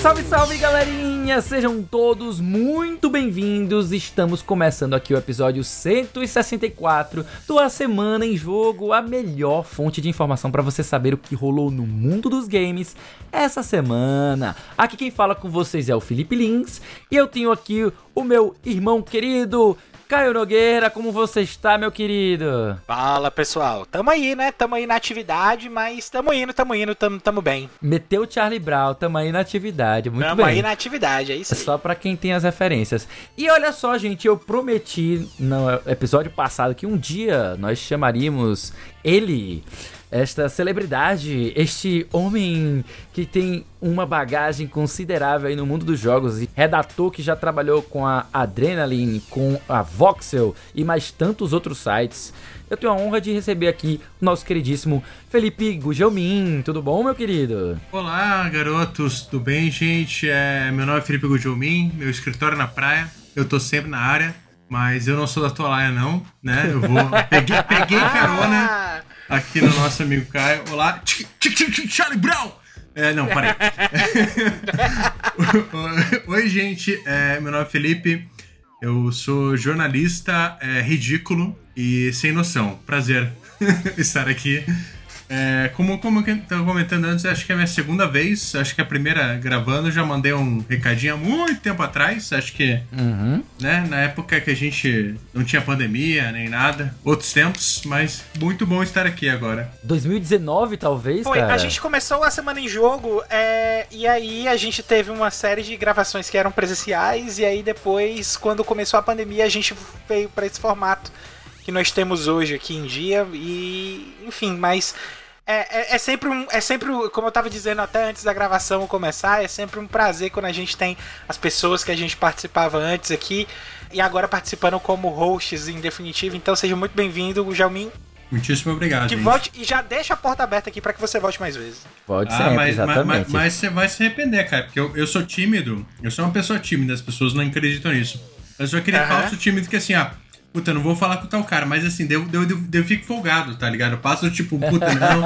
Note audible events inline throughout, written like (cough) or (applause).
Salve, salve, galerinha! Sejam todos muito bem-vindos. Estamos começando aqui o episódio 164 do A Semana em Jogo, a melhor fonte de informação para você saber o que rolou no mundo dos games essa semana. Aqui quem fala com vocês é o Felipe Lins e eu tenho aqui o meu irmão querido Caio Nogueira, como você está, meu querido? Fala, pessoal. Tamo aí, né? Tamo aí na atividade, mas tamo indo, tamo indo, tamo, tamo bem. Meteu o Charlie Brown, tamo aí na atividade, muito tamo bem. Tamo aí na atividade, é isso aí. Só pra quem tem as referências. E olha só, gente, eu prometi no episódio passado que um dia nós chamaríamos ele esta celebridade, este homem que tem uma bagagem considerável aí no mundo dos jogos, redator que já trabalhou com a Adrenaline, com a Voxel e mais tantos outros sites. Eu tenho a honra de receber aqui o nosso queridíssimo Felipe Gugelmin. Tudo bom, meu querido? Olá, garotos. Tudo bem, gente? É, meu nome é Felipe Gugelmin, meu escritório é na praia. Eu tô sempre na área, mas eu não sou da Toalha, não, né? Eu vou... (laughs) Peguei, peguei carona aqui no nosso amigo Caio. Olá, Charlie Brown! É, não, parei. (laughs) Oi, gente. É, meu nome é Felipe. Eu sou jornalista é, ridículo e sem noção. Prazer (laughs) estar aqui é, como, como eu estava comentando antes, acho que é a minha segunda vez. Acho que a primeira gravando, já mandei um recadinho há muito tempo atrás. Acho que, uhum. né, na época que a gente não tinha pandemia nem nada, outros tempos, mas muito bom estar aqui agora. 2019, talvez? Foi, cara? a gente começou a semana em jogo é, e aí a gente teve uma série de gravações que eram presenciais, e aí depois, quando começou a pandemia, a gente veio para esse formato que nós temos hoje aqui em dia, e enfim, mas é, é, é, sempre um, é sempre, como eu tava dizendo até antes da gravação começar, é sempre um prazer quando a gente tem as pessoas que a gente participava antes aqui e agora participando como hosts em definitivo. Então seja muito bem-vindo, Jalmin. Muitíssimo obrigado. Que gente. volte e já deixa a porta aberta aqui para que você volte mais vezes. Pode ser, ah, mas, exatamente. Mas, mas, mas, você vai se arrepender, cara, porque eu, eu sou tímido, eu sou uma pessoa tímida, as pessoas não acreditam nisso. Eu sou aquele uhum. falso tímido que assim, ah, Puta, não vou falar com tal cara, mas assim, eu, eu, eu, eu fico folgado, tá ligado? Eu passo tipo, puta, não.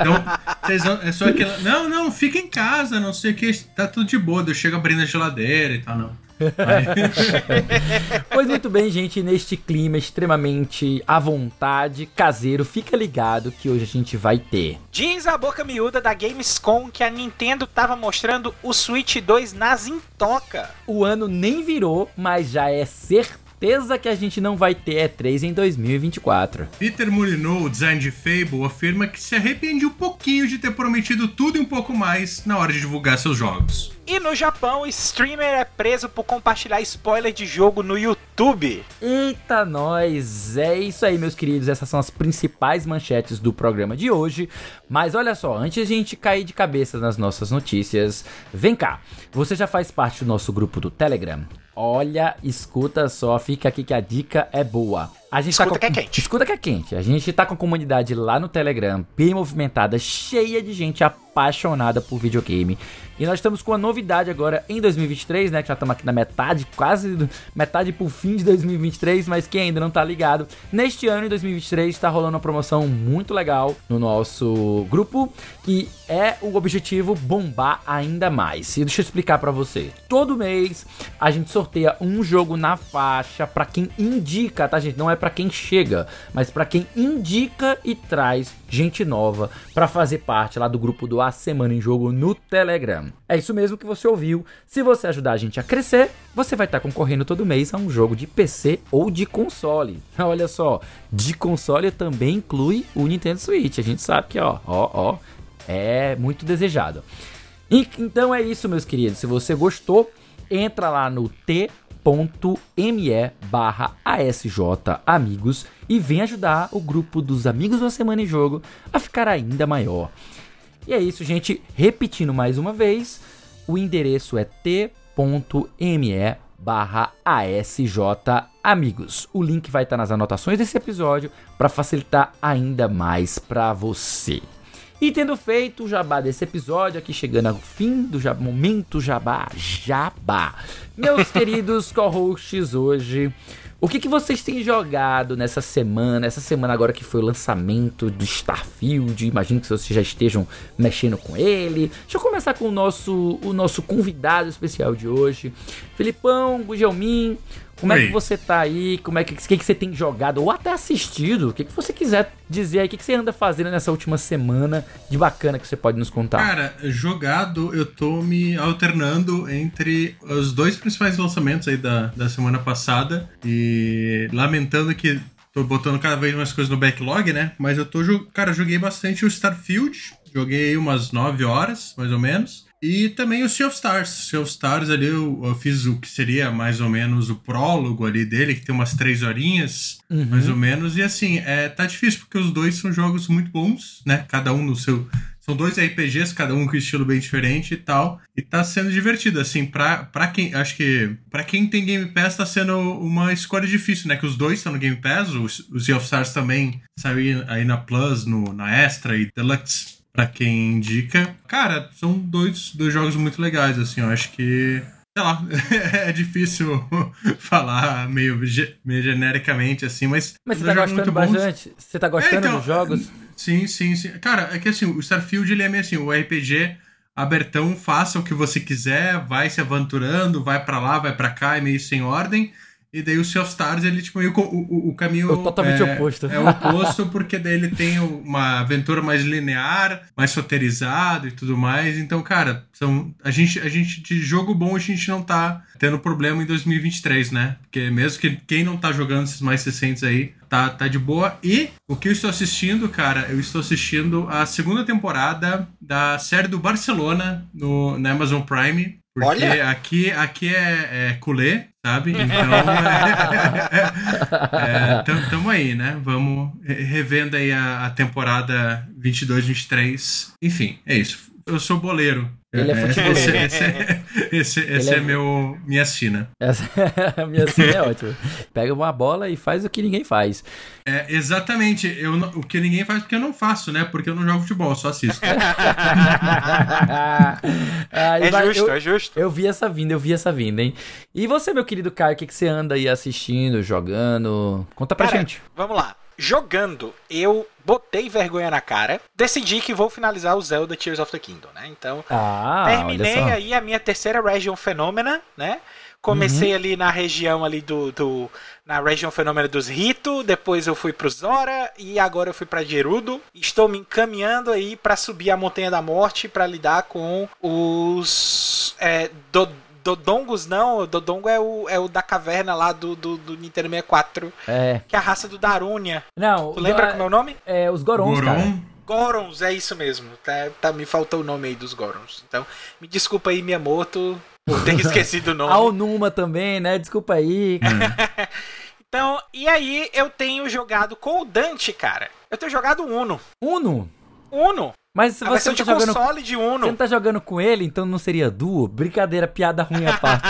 Então, vocês vão, é só aquilo. Não, não, fica em casa, não sei o que, tá tudo de boa. Eu chego abrindo a geladeira e tal, não. (laughs) pois muito bem, gente, neste clima extremamente à vontade, caseiro, fica ligado que hoje a gente vai ter. Diz a boca miúda da Gamescom que a Nintendo tava mostrando o Switch 2 nas intoca. O ano nem virou, mas já é certeza certeza que a gente não vai ter E3 em 2024. Peter Molyneux, o design de Fable, afirma que se arrepende um pouquinho de ter prometido tudo e um pouco mais na hora de divulgar seus jogos. E no Japão, o streamer é preso por compartilhar spoiler de jogo no YouTube. Eita, nós! É isso aí, meus queridos. Essas são as principais manchetes do programa de hoje. Mas olha só, antes de a gente cair de cabeça nas nossas notícias, vem cá. Você já faz parte do nosso grupo do Telegram? Olha, escuta só, fica aqui que a dica é boa. A gente escuta tá com... que é quente. Escuta que é quente. A gente tá com a comunidade lá no Telegram, bem movimentada, cheia de gente apaixonada por videogame. E nós estamos com uma novidade agora em 2023, né? Que já estamos aqui na metade, quase metade pro fim de 2023, mas quem ainda não tá ligado, neste ano, em 2023, está rolando uma promoção muito legal no nosso grupo, que é o objetivo bombar ainda mais. E deixa eu explicar para você. Todo mês a gente sorteia um jogo na faixa para quem indica, tá, gente? Não é para quem chega, mas para quem indica e traz gente nova para fazer parte lá do grupo do A Semana em Jogo no Telegram. É isso mesmo que você ouviu. Se você ajudar a gente a crescer, você vai estar concorrendo todo mês a um jogo de PC ou de console. (laughs) Olha só, de console também inclui o Nintendo Switch. A gente sabe que, ó, ó, ó, é muito desejado. E, então é isso, meus queridos. Se você gostou, entra lá no t me barra ASJ Amigos e vem ajudar o grupo dos Amigos da Semana em Jogo a ficar ainda maior. E é isso, gente. Repetindo mais uma vez, o endereço é t.me barra ASJ Amigos. O link vai estar nas anotações desse episódio para facilitar ainda mais para você. E tendo feito o jabá desse episódio, aqui chegando ao fim do jabá, momento jabá, jabá. Meus (laughs) queridos co-hosts hoje, O que, que vocês têm jogado nessa semana? Essa semana agora que foi o lançamento do Starfield. Imagino que vocês já estejam mexendo com ele. Deixa eu começar com o nosso, o nosso convidado especial de hoje. Filipão, Gugelmin, como Oi. é que você tá aí? Como é que, que, que você tem jogado ou até assistido? O que, que você quiser dizer aí? O que, que você anda fazendo nessa última semana de bacana que você pode nos contar? Cara, jogado, eu tô me alternando entre os dois principais lançamentos aí da, da semana passada e lamentando que tô botando cada vez mais coisas no backlog, né? Mas eu tô, cara, joguei bastante o Starfield, joguei umas 9 horas, mais ou menos. E também o Sea of Stars. Sea of Stars ali eu, eu, fiz o que seria mais ou menos o prólogo ali dele, que tem umas três horinhas, uhum. mais ou menos. E assim, é, tá difícil porque os dois são jogos muito bons, né? Cada um no seu. São dois RPGs, cada um com estilo bem diferente e tal. E tá sendo divertido, assim, pra, pra quem. Acho que. para quem tem Game Pass, tá sendo uma escolha difícil, né? Que os dois estão no Game Pass, o, o Sea of Stars também saiu aí na Plus, no, na Extra e Deluxe para quem indica. Cara, são dois, dois jogos muito legais, assim, eu acho que. Sei lá, (laughs) é difícil (laughs) falar meio, meio genericamente, assim, mas. Mas você tá gostando bastante? Você tá gostando é, então, dos jogos? Sim, sim, sim. Cara, é que assim, o Starfield ele é meio assim, o RPG abertão, faça o que você quiser, vai se aventurando, vai para lá, vai para cá, é meio sem ordem. E daí o Sea of Stars, ele, tipo, o, o, o caminho. O totalmente é, oposto. É o oposto, porque daí ele tem uma aventura mais linear, mais soterizado e tudo mais. Então, cara, são, a, gente, a gente, de jogo bom, a gente não tá tendo problema em 2023, né? Porque mesmo que quem não tá jogando esses mais recentes aí, tá, tá de boa. E o que eu estou assistindo, cara, eu estou assistindo a segunda temporada da série do Barcelona no, na Amazon Prime. Porque Olha. aqui, aqui é, é culé, sabe? (laughs) Então, é, é, tamo aí, né? Vamos revendo aí a, a temporada 22, 23. Enfim, é isso. Eu sou boleiro. Ele é, é futeboleiro. Esse, esse, esse, esse é, é, meu, minha sina. Essa, (laughs) minha sina é ótima. Pega uma bola e faz o que ninguém faz. É, exatamente. Eu, o que ninguém faz porque eu não faço, né? Porque eu não jogo futebol, só assisto. (laughs) ah, é vai, justo, eu, é justo. Eu vi essa vinda, eu vi essa vinda, hein? E você, meu querido Caio, o que, que você anda aí assistindo, jogando? Conta pra Cara, gente. Vamos lá jogando, eu botei vergonha na cara, decidi que vou finalizar o Zelda Tears of the Kingdom, né? Então, ah, terminei aí a minha terceira Region Phenomena, né? Comecei uhum. ali na região ali do, do na região fenômeno dos Rito, depois eu fui pro Zora e agora eu fui para Gerudo. Estou me encaminhando aí para subir a Montanha da Morte para lidar com os é, do, Dodongos não, Dodongo é o, é o da caverna lá do, do, do Nintendo 64. É. Que é a raça do Darunia. Não. Tu lembra como é o nome? É, os Gorons, Goron? cara. Gorons, é isso mesmo. Tá, tá, me faltou o nome aí dos Gorons. Então, me desculpa aí, Miyamoto, por ter (laughs) esquecido o nome. Ao Numa também, né? Desculpa aí. (laughs) então, e aí eu tenho jogado com o Dante, cara. Eu tenho jogado Uno. Uno? Uno. Mas se você tá jogando console de Uno. Você não tá jogando com ele, então não seria duo? Brincadeira, piada ruim à parte.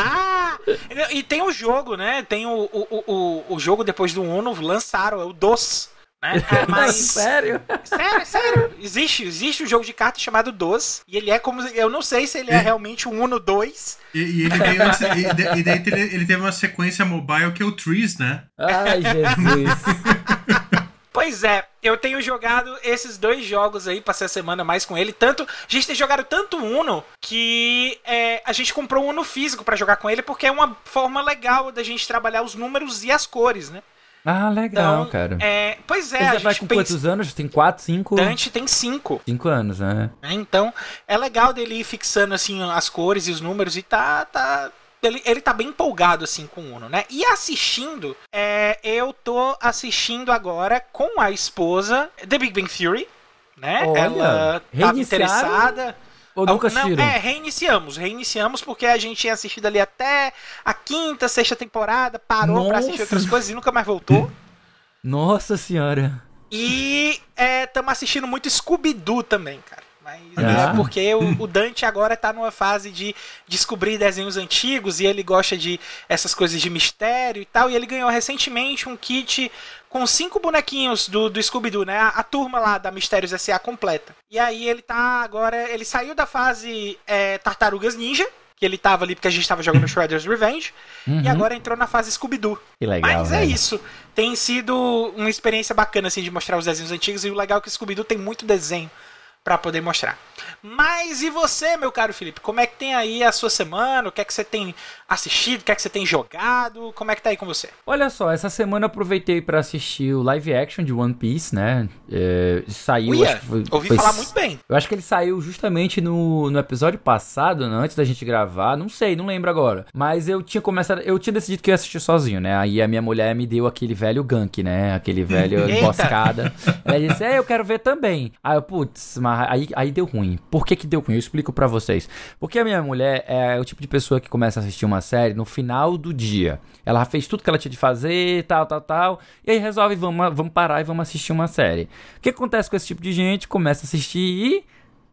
(laughs) e tem o jogo, né? Tem o, o, o, o jogo depois do Uno, lançaram, é o DOS. Né? (laughs) Mas... sério? Sério, sério. Existe, existe um jogo de cartas chamado DOS. E ele é como. Eu não sei se ele é realmente um Uno 2. E, e ele, veio, e, e daí ele teve uma sequência mobile que é o Trees, né? Ai, Jesus. (laughs) Pois é, eu tenho jogado esses dois jogos aí, passei a semana mais com ele. Tanto. A gente tem jogado tanto Uno que é, a gente comprou um Uno físico para jogar com ele, porque é uma forma legal da gente trabalhar os números e as cores, né? Ah, legal, então, cara. É, pois é, Ele já vai com pensa... quantos anos? Tem quatro, cinco? Dante tem cinco. Cinco anos, né? É, então, é legal dele ir fixando, assim, as cores e os números e tá, tá, ele, ele tá bem empolgado assim com o Uno, né? E assistindo, é, eu tô assistindo agora com a esposa The Big Bang Theory, né? Olha, Ela tava interessada. Ou nunca assistiram? Não, é, reiniciamos. Reiniciamos porque a gente tinha assistido ali até a quinta, sexta temporada, parou Nossa. pra assistir outras coisas e nunca mais voltou. Nossa senhora. E estamos é, assistindo muito Scooby-Doo também, cara. Mas é porque o, o, Dante agora tá numa fase de descobrir desenhos antigos e ele gosta de essas coisas de mistério e tal. E ele ganhou recentemente um kit com cinco bonequinhos do, do Scooby-Doo, né? A, a, turma lá da Mistérios S.A. completa. E aí ele tá agora. Ele saiu da fase é, Tartarugas Ninja, que ele tava ali porque a gente tava jogando (laughs) Shredder's Revenge, uhum. e agora entrou na fase Scooby-Doo. Que legal. Mas é isso. Tem sido uma experiência bacana, assim, de mostrar os desenhos antigos, e o legal é que o Scooby-Doo tem muito desenho para poder mostrar. Mas e você, meu caro Felipe? Como é que tem aí a sua semana? O que é que você tem assistido? O que é que você tem jogado? Como é que tá aí com você? Olha só, essa semana eu aproveitei para assistir o live action de One Piece, né? É, saiu. Uia, foi, ouvi foi, falar muito bem. Eu acho que ele saiu justamente no, no episódio passado, né? antes da gente gravar. Não sei, não lembro agora. Mas eu tinha começado. Eu tinha decidido que eu ia assistir sozinho, né? Aí a minha mulher me deu aquele velho gank, né? Aquele velho (laughs) emboscada. Ela disse, é, eu quero ver também. Aí eu, putz, mas aí, aí deu ruim. Por que que deu ruim? Eu explico para vocês. Porque a minha mulher é o tipo de pessoa que começa a assistir uma série no final do dia. Ela fez tudo que ela tinha de fazer, tal, tal, tal. E aí resolve, vamos, vamos parar e vamos assistir uma série. O que acontece com esse tipo de gente? Começa a assistir e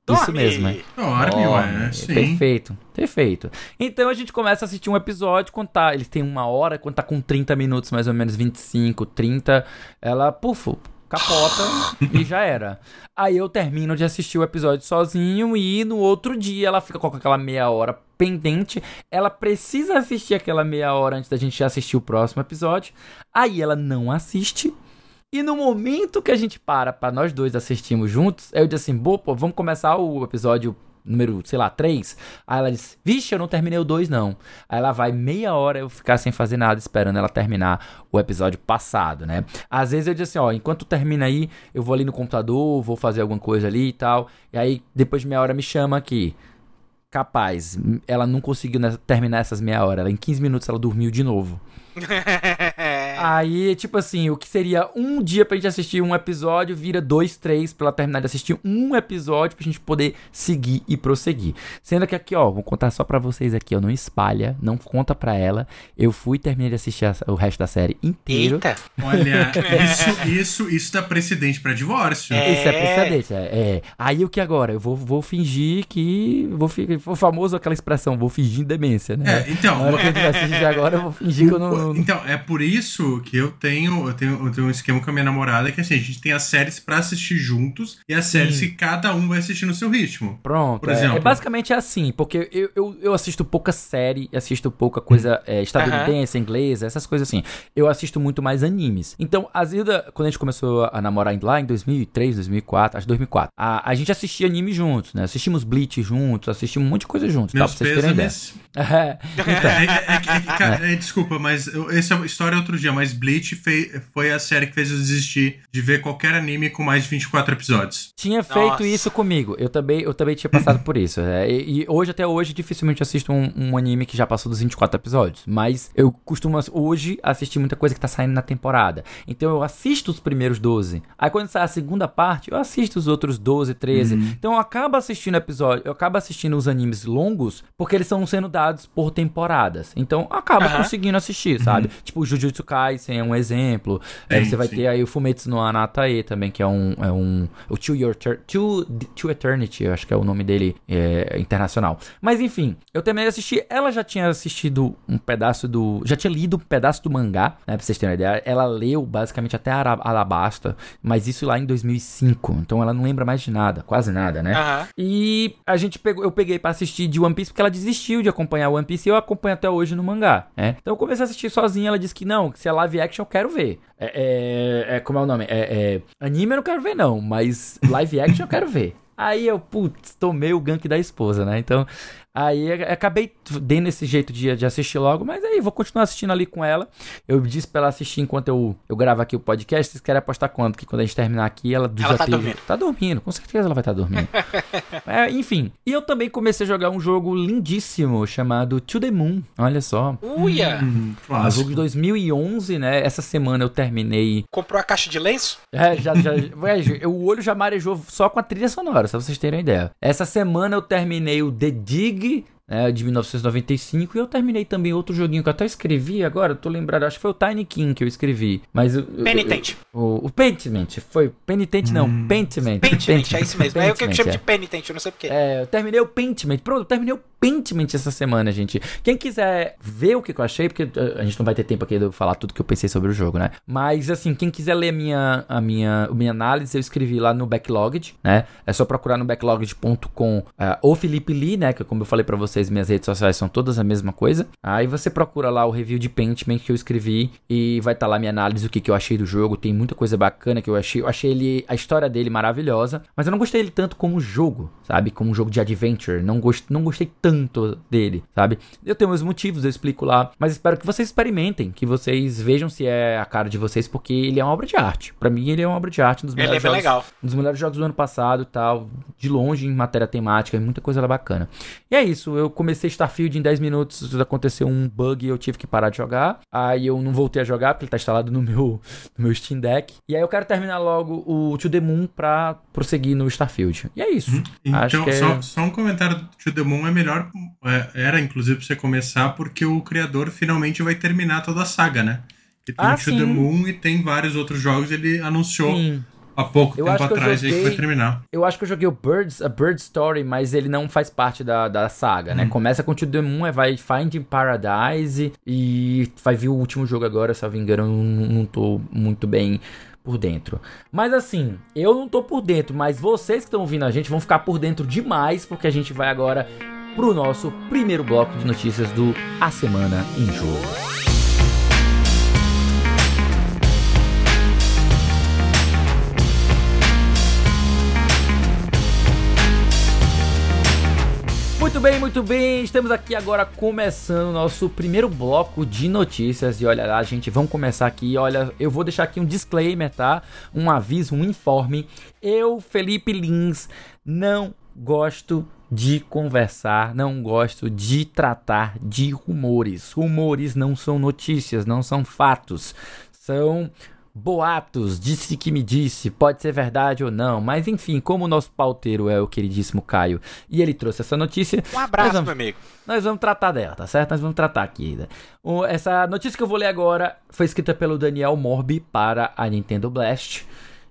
Dorme. Isso mesmo, é. Dorme, ué, sim. Perfeito, perfeito. Então a gente começa a assistir um episódio quando tá. Ele tem uma hora, quando tá com 30 minutos, mais ou menos 25, 30. Ela, pufo, capota e já era. Aí eu termino de assistir o episódio sozinho e no outro dia ela fica com aquela meia hora pendente. Ela precisa assistir aquela meia hora antes da gente assistir o próximo episódio. Aí ela não assiste. E no momento que a gente para para nós dois assistirmos juntos, eu disse assim: pô, vamos começar o episódio número, sei lá, 3. Aí ela diz: Vixe, eu não terminei o 2, não. Aí ela vai meia hora eu ficar sem fazer nada, esperando ela terminar o episódio passado, né? Às vezes eu digo assim: Ó, enquanto termina aí, eu vou ali no computador, vou fazer alguma coisa ali e tal. E aí, depois de meia hora, me chama aqui. Capaz, ela não conseguiu terminar essas meia hora. Ela, em 15 minutos ela dormiu de novo. (laughs) Aí, tipo assim, o que seria um dia pra gente assistir um episódio, vira dois, três pra ela terminar de assistir um episódio pra gente poder seguir e prosseguir. Sendo que aqui, ó, vou contar só pra vocês aqui, ó, não espalha, não conta pra ela. Eu fui e terminei de assistir a, o resto da série inteiro. Eita! Olha, (laughs) isso, isso, isso dá precedente pra divórcio. É. Isso é precedente, é, é. Aí o que agora? Eu vou, vou fingir que. Vou, o famoso aquela expressão, vou fingir demência, né? É, então. Na hora que eu vai assistir agora, eu vou fingir que eu não. Então, é por isso que eu tenho, eu tenho, eu tenho um esquema com a minha namorada que assim, a gente tem as séries pra assistir juntos e as séries Sim. que cada um vai assistir no seu ritmo. Pronto. Por exemplo. É, é basicamente assim, porque eu, eu, eu, assisto pouca série, assisto pouca coisa é, estadunidense, inglesa, essas coisas assim. Eu assisto muito mais animes. Então, a Zilda, quando a gente começou a namorar lá em 2003, 2004, acho 2004, a, a gente assistia anime juntos, né? Assistimos Bleach juntos, assistimos um monte de coisa juntos, Meus tá? Pra vocês terem ideia. (laughs) É, então. é, é, (laughs) desculpa, mas essa história é outro dia, mas Bleach fei, foi a série que fez eu desistir de ver qualquer anime com mais de 24 episódios. Tinha feito Nossa. isso comigo. Eu também, eu também tinha passado por isso. É, e, e, hoje, até hoje, dificilmente assisto um, um, anime que já passou dos 24 episódios. Mas eu costumo hoje assistir muita coisa que tá saindo na temporada. Então eu assisto os primeiros 12. Aí quando sai a segunda parte, eu assisto os outros 12, 13. Uhum. Então eu acabo assistindo episódio, eu acabo assistindo os animes longos porque eles são sendo dados por temporadas. Então eu acabo uhum. conseguindo assistir, sabe? Uhum. Tipo, Jujutsu Kaisen é um exemplo. Sim, aí você vai sim. ter aí o Fumetsu no Anatae também, que é um. É um o To, Your to, to Eternity, eu acho que é o nome dele é, internacional. Mas enfim, eu terminei de assistir. Ela já tinha assistido um pedaço do. Já tinha lido um pedaço do mangá, né? Pra vocês terem uma ideia. Ela leu basicamente até Alabasta, mas isso lá em 2005. Então ela não lembra mais de nada, quase nada, né? Uhum. E a gente pegou, eu peguei para assistir de One Piece porque ela desistiu de acompanhar One Piece e eu acompanho até hoje no mangá, né? Então eu comecei a assistir sozinha, ela disse que não, que se é live action eu quero ver. É, é, é como é o nome? É, é, anime eu não quero ver não, mas live action eu quero ver. Aí eu, putz, tomei o gank da esposa, né? Então, Aí acabei dando esse jeito de, de assistir logo, mas aí vou continuar assistindo ali com ela. Eu disse pra ela assistir enquanto eu, eu gravo aqui o podcast. Vocês querem apostar quanto? Que quando a gente terminar aqui, ela, ela já tá dormindo. Tá dormindo, com certeza ela vai estar tá dormindo. (laughs) é, enfim. E eu também comecei a jogar um jogo lindíssimo chamado To The Moon. Olha só. Uia! Hum, um jogo de 2011, né? Essa semana eu terminei. Comprou a caixa de lenço? É, já. já o olho já marejou só com a trilha sonora, só pra vocês terem ideia. Essa semana eu terminei o The Dig League né, de 1995 e eu terminei também outro joguinho que eu até escrevi agora, tô lembrado, acho que foi o Tiny King que eu escrevi, mas Penitente. o, o Penitente, foi Penitente não, hum. Pentiment. Pentiment, é isso mesmo. é o que eu chamo é. de Penitente, eu não sei porquê. É, eu terminei o Pentiment. Pronto, eu terminei o Pentiment essa semana, gente. Quem quiser ver o que eu achei, porque a gente não vai ter tempo aqui de falar tudo que eu pensei sobre o jogo, né? Mas assim, quem quiser ler a minha a minha a minha análise, eu escrevi lá no Backlogged, né? É só procurar no backlogged.com uh, o Felipe Lee, né, que como eu falei para você vocês, minhas redes sociais são todas a mesma coisa. Aí você procura lá o review de Paintman que eu escrevi e vai estar tá lá minha análise do que, que eu achei do jogo. Tem muita coisa bacana que eu achei. Eu achei ele a história dele maravilhosa, mas eu não gostei dele tanto como jogo, sabe? Como um jogo de adventure. Não, gost, não gostei tanto dele, sabe? Eu tenho meus motivos, eu explico lá, mas espero que vocês experimentem, que vocês vejam se é a cara de vocês, porque ele é uma obra de arte. Para mim, ele é uma obra de arte, um dos ele é melhores é jogos, legal. um dos melhores jogos do ano passado, tal, de longe em matéria temática, muita coisa bacana. E é isso, eu comecei Starfield em 10 minutos, aconteceu um bug e eu tive que parar de jogar. Aí eu não voltei a jogar porque ele tá instalado no meu no meu Steam Deck. E aí eu quero terminar logo o To The Moon pra prosseguir no Starfield. E é isso. Uhum. Então, é... só, só, um comentário do To The Moon é melhor, é, era inclusive pra você começar, porque o criador finalmente vai terminar toda a saga, né? Que tem ah, o To sim. The Moon e tem vários outros jogos, ele anunciou sim há pouco eu tempo atrás joguei, aí que vai terminar. Eu acho que eu joguei o Birds, a Bird Story, mas ele não faz parte da, da saga, né? Hum. Começa com o The Moon, vai Finding Paradise e vai vir o último jogo agora, se eu me engano, não, não tô muito bem por dentro. Mas assim, eu não tô por dentro, mas vocês que estão ouvindo a gente vão ficar por dentro demais, porque a gente vai agora pro nosso primeiro bloco de notícias do A Semana em Jogo. Muito bem, muito bem. Estamos aqui agora começando nosso primeiro bloco de notícias. E olha lá, gente, vamos começar aqui. Olha, eu vou deixar aqui um disclaimer, tá? Um aviso, um informe. Eu, Felipe Lins, não gosto de conversar, não gosto de tratar de rumores. Rumores não são notícias, não são fatos. São boatos, disse que me disse, pode ser verdade ou não, mas enfim, como o nosso pauteiro é o queridíssimo Caio e ele trouxe essa notícia. Um abraço, vamos, meu amigo. Nós vamos tratar dela, tá certo? Nós vamos tratar aqui. Né? Essa notícia que eu vou ler agora foi escrita pelo Daniel Morbi para a Nintendo Blast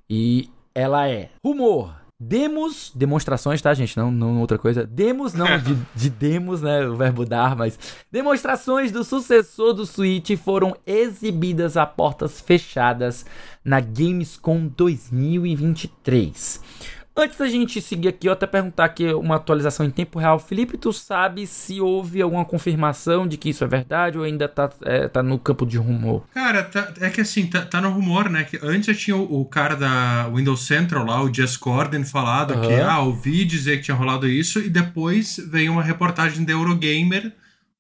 e ela é rumor Demos, demonstrações, tá, gente? Não, não outra coisa. Demos, não de, (laughs) de demos, né? O verbo dar, mas. Demonstrações do sucessor do Switch foram exibidas a portas fechadas na Gamescom 2023. Antes da gente seguir aqui, eu até perguntar aqui uma atualização em tempo real. Felipe, tu sabe se houve alguma confirmação de que isso é verdade ou ainda tá, é, tá no campo de rumor? Cara, tá, é que assim, tá, tá, no rumor, né? Que antes já tinha o, o, cara da Windows Central lá, o Jess falado uhum. que, ah, ouvi dizer que tinha rolado isso, e depois veio uma reportagem da Eurogamer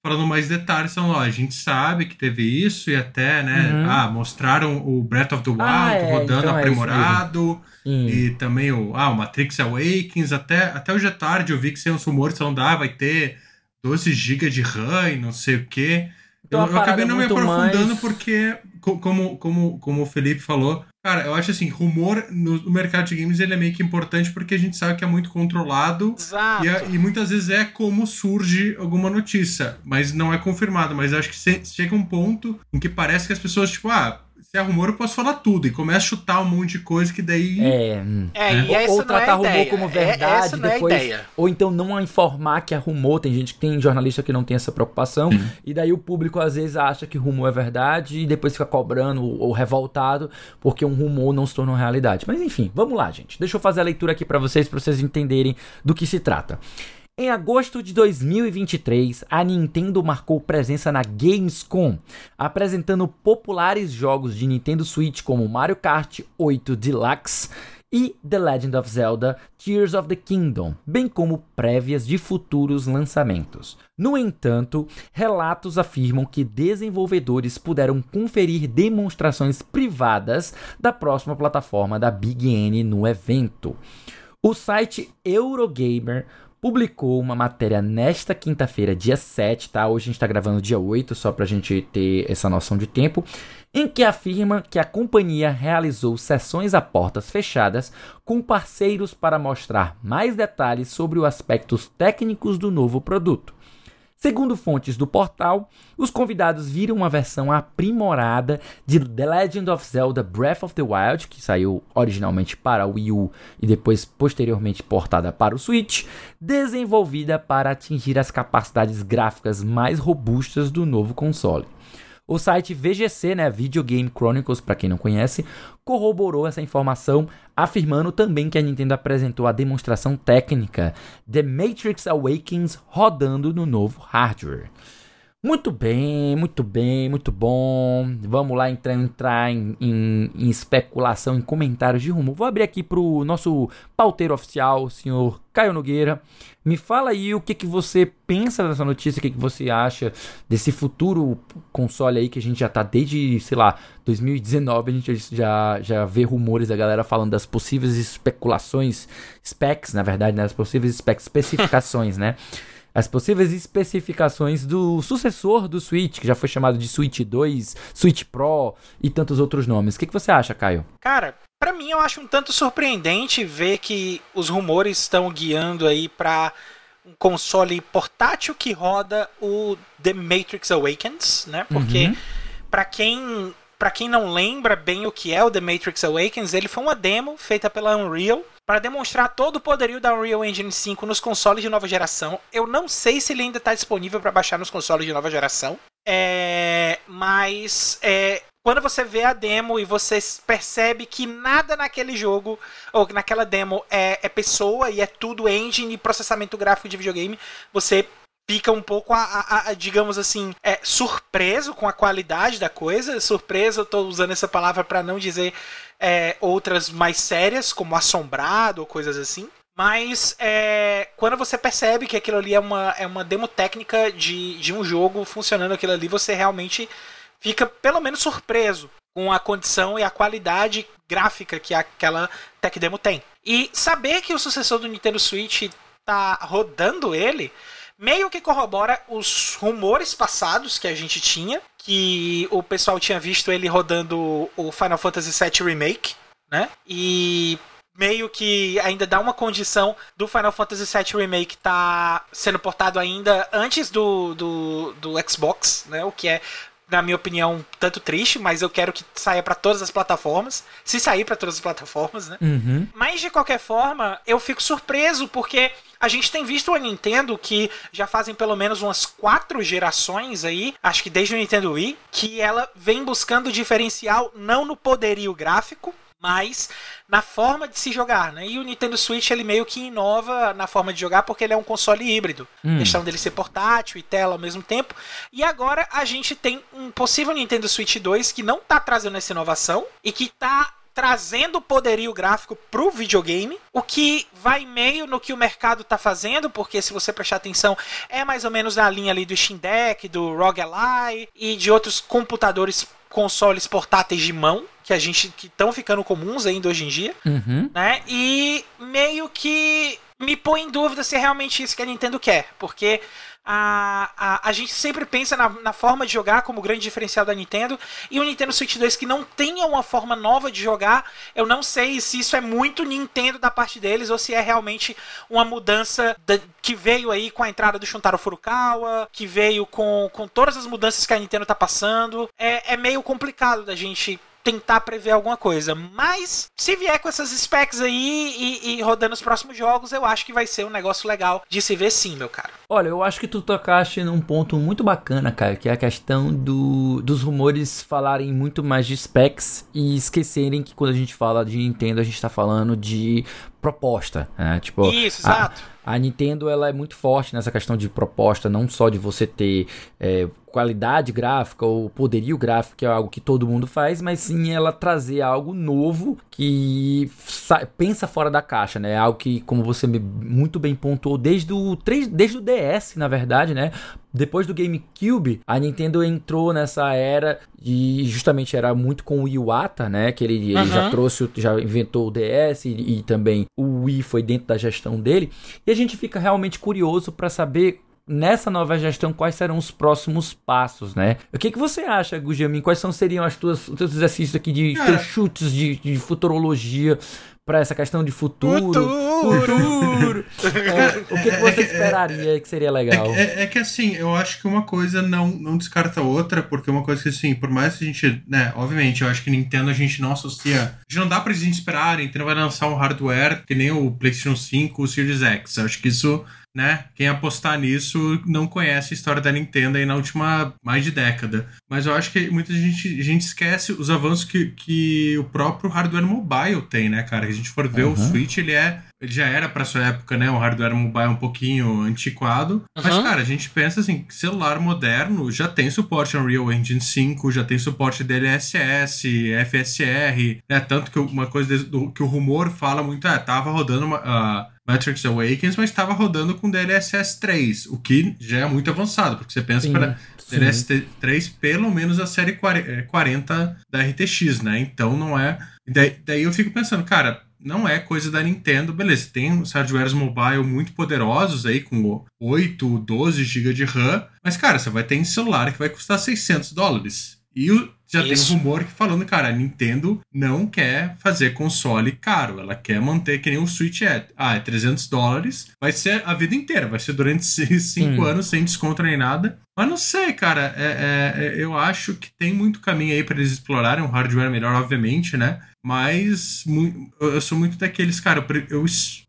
falando mais detalhes, então, ó, a gente sabe que teve isso e até, né, uhum. ah, mostraram o Breath of the Wild ah, é, rodando então é aprimorado. E também o, ah, o Matrix Awakens, até, até hoje à tarde eu vi que tem uns rumores falando, ah, vai ter 12 GB de RAM e não sei o quê. Então, eu, eu acabei não me aprofundando mais... porque, como, como, como o Felipe falou, cara, eu acho assim, rumor no, mercado de games ele é meio que importante porque a gente sabe que é muito controlado e, é, e, muitas vezes é como surge alguma notícia, mas não é confirmado. Mas acho que se, chega um ponto em que parece que as pessoas, tipo, ah, se é rumor, eu posso falar tudo. E começa a chutar um monte de coisa que daí. É. É, é. Ou, ou tratar é rumor como é, verdade, é, depois. ou então não informar que é rumor. Tem gente que tem jornalista que não tem essa preocupação. Hum. E daí o público às vezes acha que rumor é verdade e depois fica cobrando ou revoltado porque um rumor não se tornou realidade. Mas enfim, vamos lá, gente. Deixa eu fazer a leitura aqui para vocês, para vocês entenderem do que se trata. Em agosto de 2023, a Nintendo marcou presença na Gamescom, apresentando populares jogos de Nintendo Switch como Mario Kart 8 Deluxe e The Legend of Zelda Tears of the Kingdom, bem como prévias de futuros lançamentos. No entanto, relatos afirmam que desenvolvedores puderam conferir demonstrações privadas da próxima plataforma da Big N no evento. O site Eurogamer publicou uma matéria nesta quinta-feira, dia 7, tá? Hoje a gente tá gravando dia 8, só pra gente ter essa noção de tempo, em que afirma que a companhia realizou sessões a portas fechadas com parceiros para mostrar mais detalhes sobre os aspectos técnicos do novo produto. Segundo fontes do portal, os convidados viram uma versão aprimorada de The Legend of Zelda Breath of the Wild, que saiu originalmente para Wii U e depois posteriormente portada para o Switch, desenvolvida para atingir as capacidades gráficas mais robustas do novo console. O site VGC, né, Video Game Chronicles, para quem não conhece, corroborou essa informação, afirmando também que a Nintendo apresentou a demonstração técnica The Matrix Awakens rodando no novo hardware. Muito bem, muito bem, muito bom. Vamos lá entrar, entrar em, em, em, especulação, em comentários de rumo. Vou abrir aqui para o nosso pauteiro oficial, o senhor Caio Nogueira. Me fala aí o que, que você pensa dessa notícia, o que, que você acha desse futuro console aí que a gente já tá desde, sei lá, 2019, a gente já, já vê rumores da galera falando das possíveis especulações, specs, na verdade, né? As possíveis specs, (laughs) especificações, né? As possíveis especificações do sucessor do Switch, que já foi chamado de Switch 2, Switch Pro e tantos outros nomes. O que, que você acha, Caio? Cara, para mim eu acho um tanto surpreendente ver que os rumores estão guiando aí para um console portátil que roda o The Matrix Awakens, né? Porque uhum. para quem para quem não lembra bem o que é o The Matrix Awakens, ele foi uma demo feita pela Unreal para demonstrar todo o poderio da Unreal Engine 5 nos consoles de nova geração. Eu não sei se ele ainda está disponível para baixar nos consoles de nova geração. É, mas é, quando você vê a demo e você percebe que nada naquele jogo ou naquela demo é, é pessoa e é tudo engine e processamento gráfico de videogame, você fica um pouco, a, a, a, digamos assim, é, surpreso com a qualidade da coisa. Surpreso, eu tô usando essa palavra para não dizer é, outras mais sérias, como assombrado ou coisas assim. Mas é, quando você percebe que aquilo ali é uma, é uma demo técnica de, de um jogo funcionando aquilo ali, você realmente fica pelo menos surpreso com a condição e a qualidade gráfica que aquela tech demo tem. E saber que o sucessor do Nintendo Switch tá rodando ele meio que corrobora os rumores passados que a gente tinha, que o pessoal tinha visto ele rodando o Final Fantasy VII Remake, né? E meio que ainda dá uma condição do Final Fantasy VII Remake tá sendo portado ainda antes do, do, do Xbox, né? O que é na minha opinião, tanto triste, mas eu quero que saia para todas as plataformas. Se sair para todas as plataformas, né? Uhum. Mas de qualquer forma, eu fico surpreso porque a gente tem visto a Nintendo que já fazem pelo menos umas quatro gerações aí, acho que desde o Nintendo Wii, que ela vem buscando diferencial não no poderio gráfico, mas na forma de se jogar, né? E o Nintendo Switch ele meio que inova na forma de jogar porque ele é um console híbrido, hum. questão dele ser portátil e tela ao mesmo tempo. E agora a gente tem um possível Nintendo Switch 2 que não tá trazendo essa inovação e que tá trazendo poderio gráfico pro videogame, o que vai meio no que o mercado tá fazendo, porque se você prestar atenção, é mais ou menos na linha ali do Steam Deck, do ROG Ally e de outros computadores consoles portáteis de mão que a gente que estão ficando comuns ainda hoje em dia, uhum. né? E meio que me põe em dúvida se é realmente isso que a Nintendo quer, porque a, a, a gente sempre pensa na, na, forma de jogar como grande diferencial da Nintendo e o Nintendo Switch 2 que não tenha uma forma nova de jogar, eu não sei se isso é muito Nintendo da parte deles ou se é realmente uma mudança da, que veio aí com a entrada do Shuntaro Furukawa, que veio com, com todas as mudanças que a Nintendo tá passando. É, é meio complicado da gente tentar prever alguma coisa. Mas se vier com essas specs aí e, e, rodando os próximos jogos, eu acho que vai ser um negócio legal de se ver sim, meu cara. Olha, eu acho que tu tocaste num ponto muito bacana, cara, que é a questão do, dos rumores falarem muito mais de specs e esquecerem que quando a gente fala de Nintendo, a gente tá falando de proposta, né? Tipo, Isso, exato. A, a Nintendo ela é muito forte nessa questão de proposta, não só de você ter é, qualidade gráfica ou poderio gráfico, que é algo que todo mundo faz, mas sim ela trazer algo novo que pensa fora da caixa, né? Algo que, como você muito bem pontuou, desde o, 3, desde o DS, na verdade, né? Depois do GameCube, a Nintendo entrou nessa era e justamente era muito com o Iwata, né? Que ele, ele já trouxe, já inventou o DS e, e, também o Wii foi dentro da gestão dele. E a gente fica realmente curioso para saber nessa nova gestão, quais serão os próximos passos, né? O que, que você acha, Gujamin? Quais são, seriam as tuas, os teus exercícios aqui de é. teus chutes de, de futurologia para essa questão de futuro? Futuro! futuro. é, o que, que você esperaria que seria legal? É, é, é, que assim, eu acho que uma coisa não, não descarta a outra, porque uma coisa que assim, por mais que a gente, né, obviamente, eu acho que Nintendo a gente não associa. A gente não dá pra gente esperar, a Nintendo vai lançar um hardware que nem o PlayStation 5, o Series X. Eu acho que isso né? Quem apostar nisso não conhece a história da Nintendo aí na última mais de década. Mas eu acho que muita gente, gente esquece os avanços que, que o próprio hardware mobile tem, né, cara? Se a gente for ver, uhum. o Switch, ele é ele já era para sua época, né, um hardware mobile um pouquinho antiquado. Uhum. Mas, cara, a gente pensa assim, celular moderno já tem suporte Unreal Engine 5, já tem suporte DLSS, FSR, né? Tanto que uma coisa do, que o rumor fala muito é, tava rodando uma, uh, Matrix Awakens, mas estava rodando com DLSS 3, o que já é muito avançado, porque você pensa para DLSS 3 pelo menos a série 40 da RTX, né? Então não é. Daí, daí eu fico pensando, cara, não é coisa da Nintendo, beleza, tem os hardwares mobile muito poderosos aí, com 8, 12 GB de RAM, mas cara, você vai ter em celular que vai custar 600 dólares. E já Isso. tem um rumor que falando, cara, a Nintendo não quer fazer console caro, ela quer manter que nem o Switch é. Ah, é 300 dólares, vai ser a vida inteira, vai ser durante (laughs) 5 anos sem desconto nem nada. Mas não sei, cara, é, é, é, eu acho que tem muito caminho aí para eles explorarem um hardware melhor, obviamente, né? Mas eu sou muito daqueles, cara, eu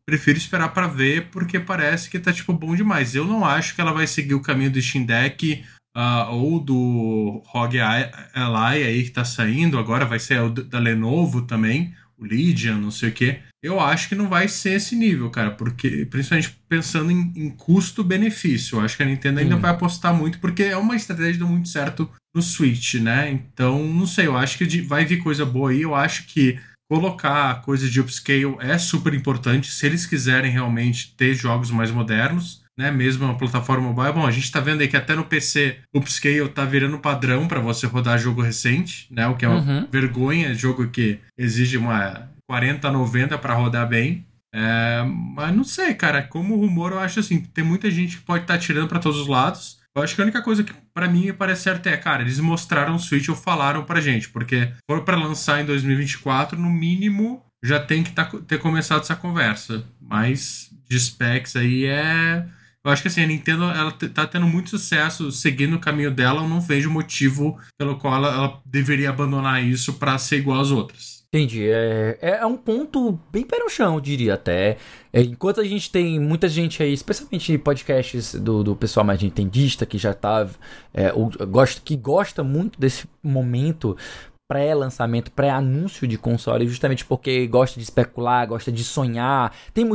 prefiro esperar para ver porque parece que tá, tipo, bom demais. Eu não acho que ela vai seguir o caminho do Steam Deck uh, ou do ROG Ally aí que tá saindo, agora vai ser o da Lenovo também, o Lydian, não sei o que. Eu acho que não vai ser esse nível, cara, porque principalmente pensando em, em custo-benefício, eu acho que a Nintendo ainda vai apostar muito, porque é uma estratégia que deu muito certo no Switch, né? Então, não sei, eu acho que vai vir coisa boa aí, eu acho que colocar coisa de upscale é super importante se eles quiserem realmente ter jogos mais modernos né? Mesmo uma plataforma mobile. Bom, a gente tá vendo aí que até no PC o upscale tá virando padrão para você rodar jogo recente, né? O que é uma uhum. vergonha, jogo que exige uma 4090 para rodar bem. É, mas não sei, cara. Como rumor, eu acho assim, tem muita gente que pode estar tá tirando para todos os lados. Eu acho que a única coisa que para mim parece certa é, cara, eles mostraram o Switch ou falaram pra gente, porque for para lançar em 2024, no mínimo já tem que tá, ter começado essa conversa. Mas de specs aí é eu acho que assim, a Nintendo ela tá tendo muito sucesso seguindo o caminho dela, eu não vejo motivo pelo qual ela, ela deveria abandonar isso para ser igual às outras. Entendi. É, é um ponto bem pé no chão, eu diria até. É, enquanto a gente tem muita gente aí, especialmente podcasts do, do pessoal mais nintendista, que já tá. É, o, gosta, que gosta muito desse momento pré-lançamento, pré-anúncio de console, justamente porque gosta de especular, gosta de sonhar. Tem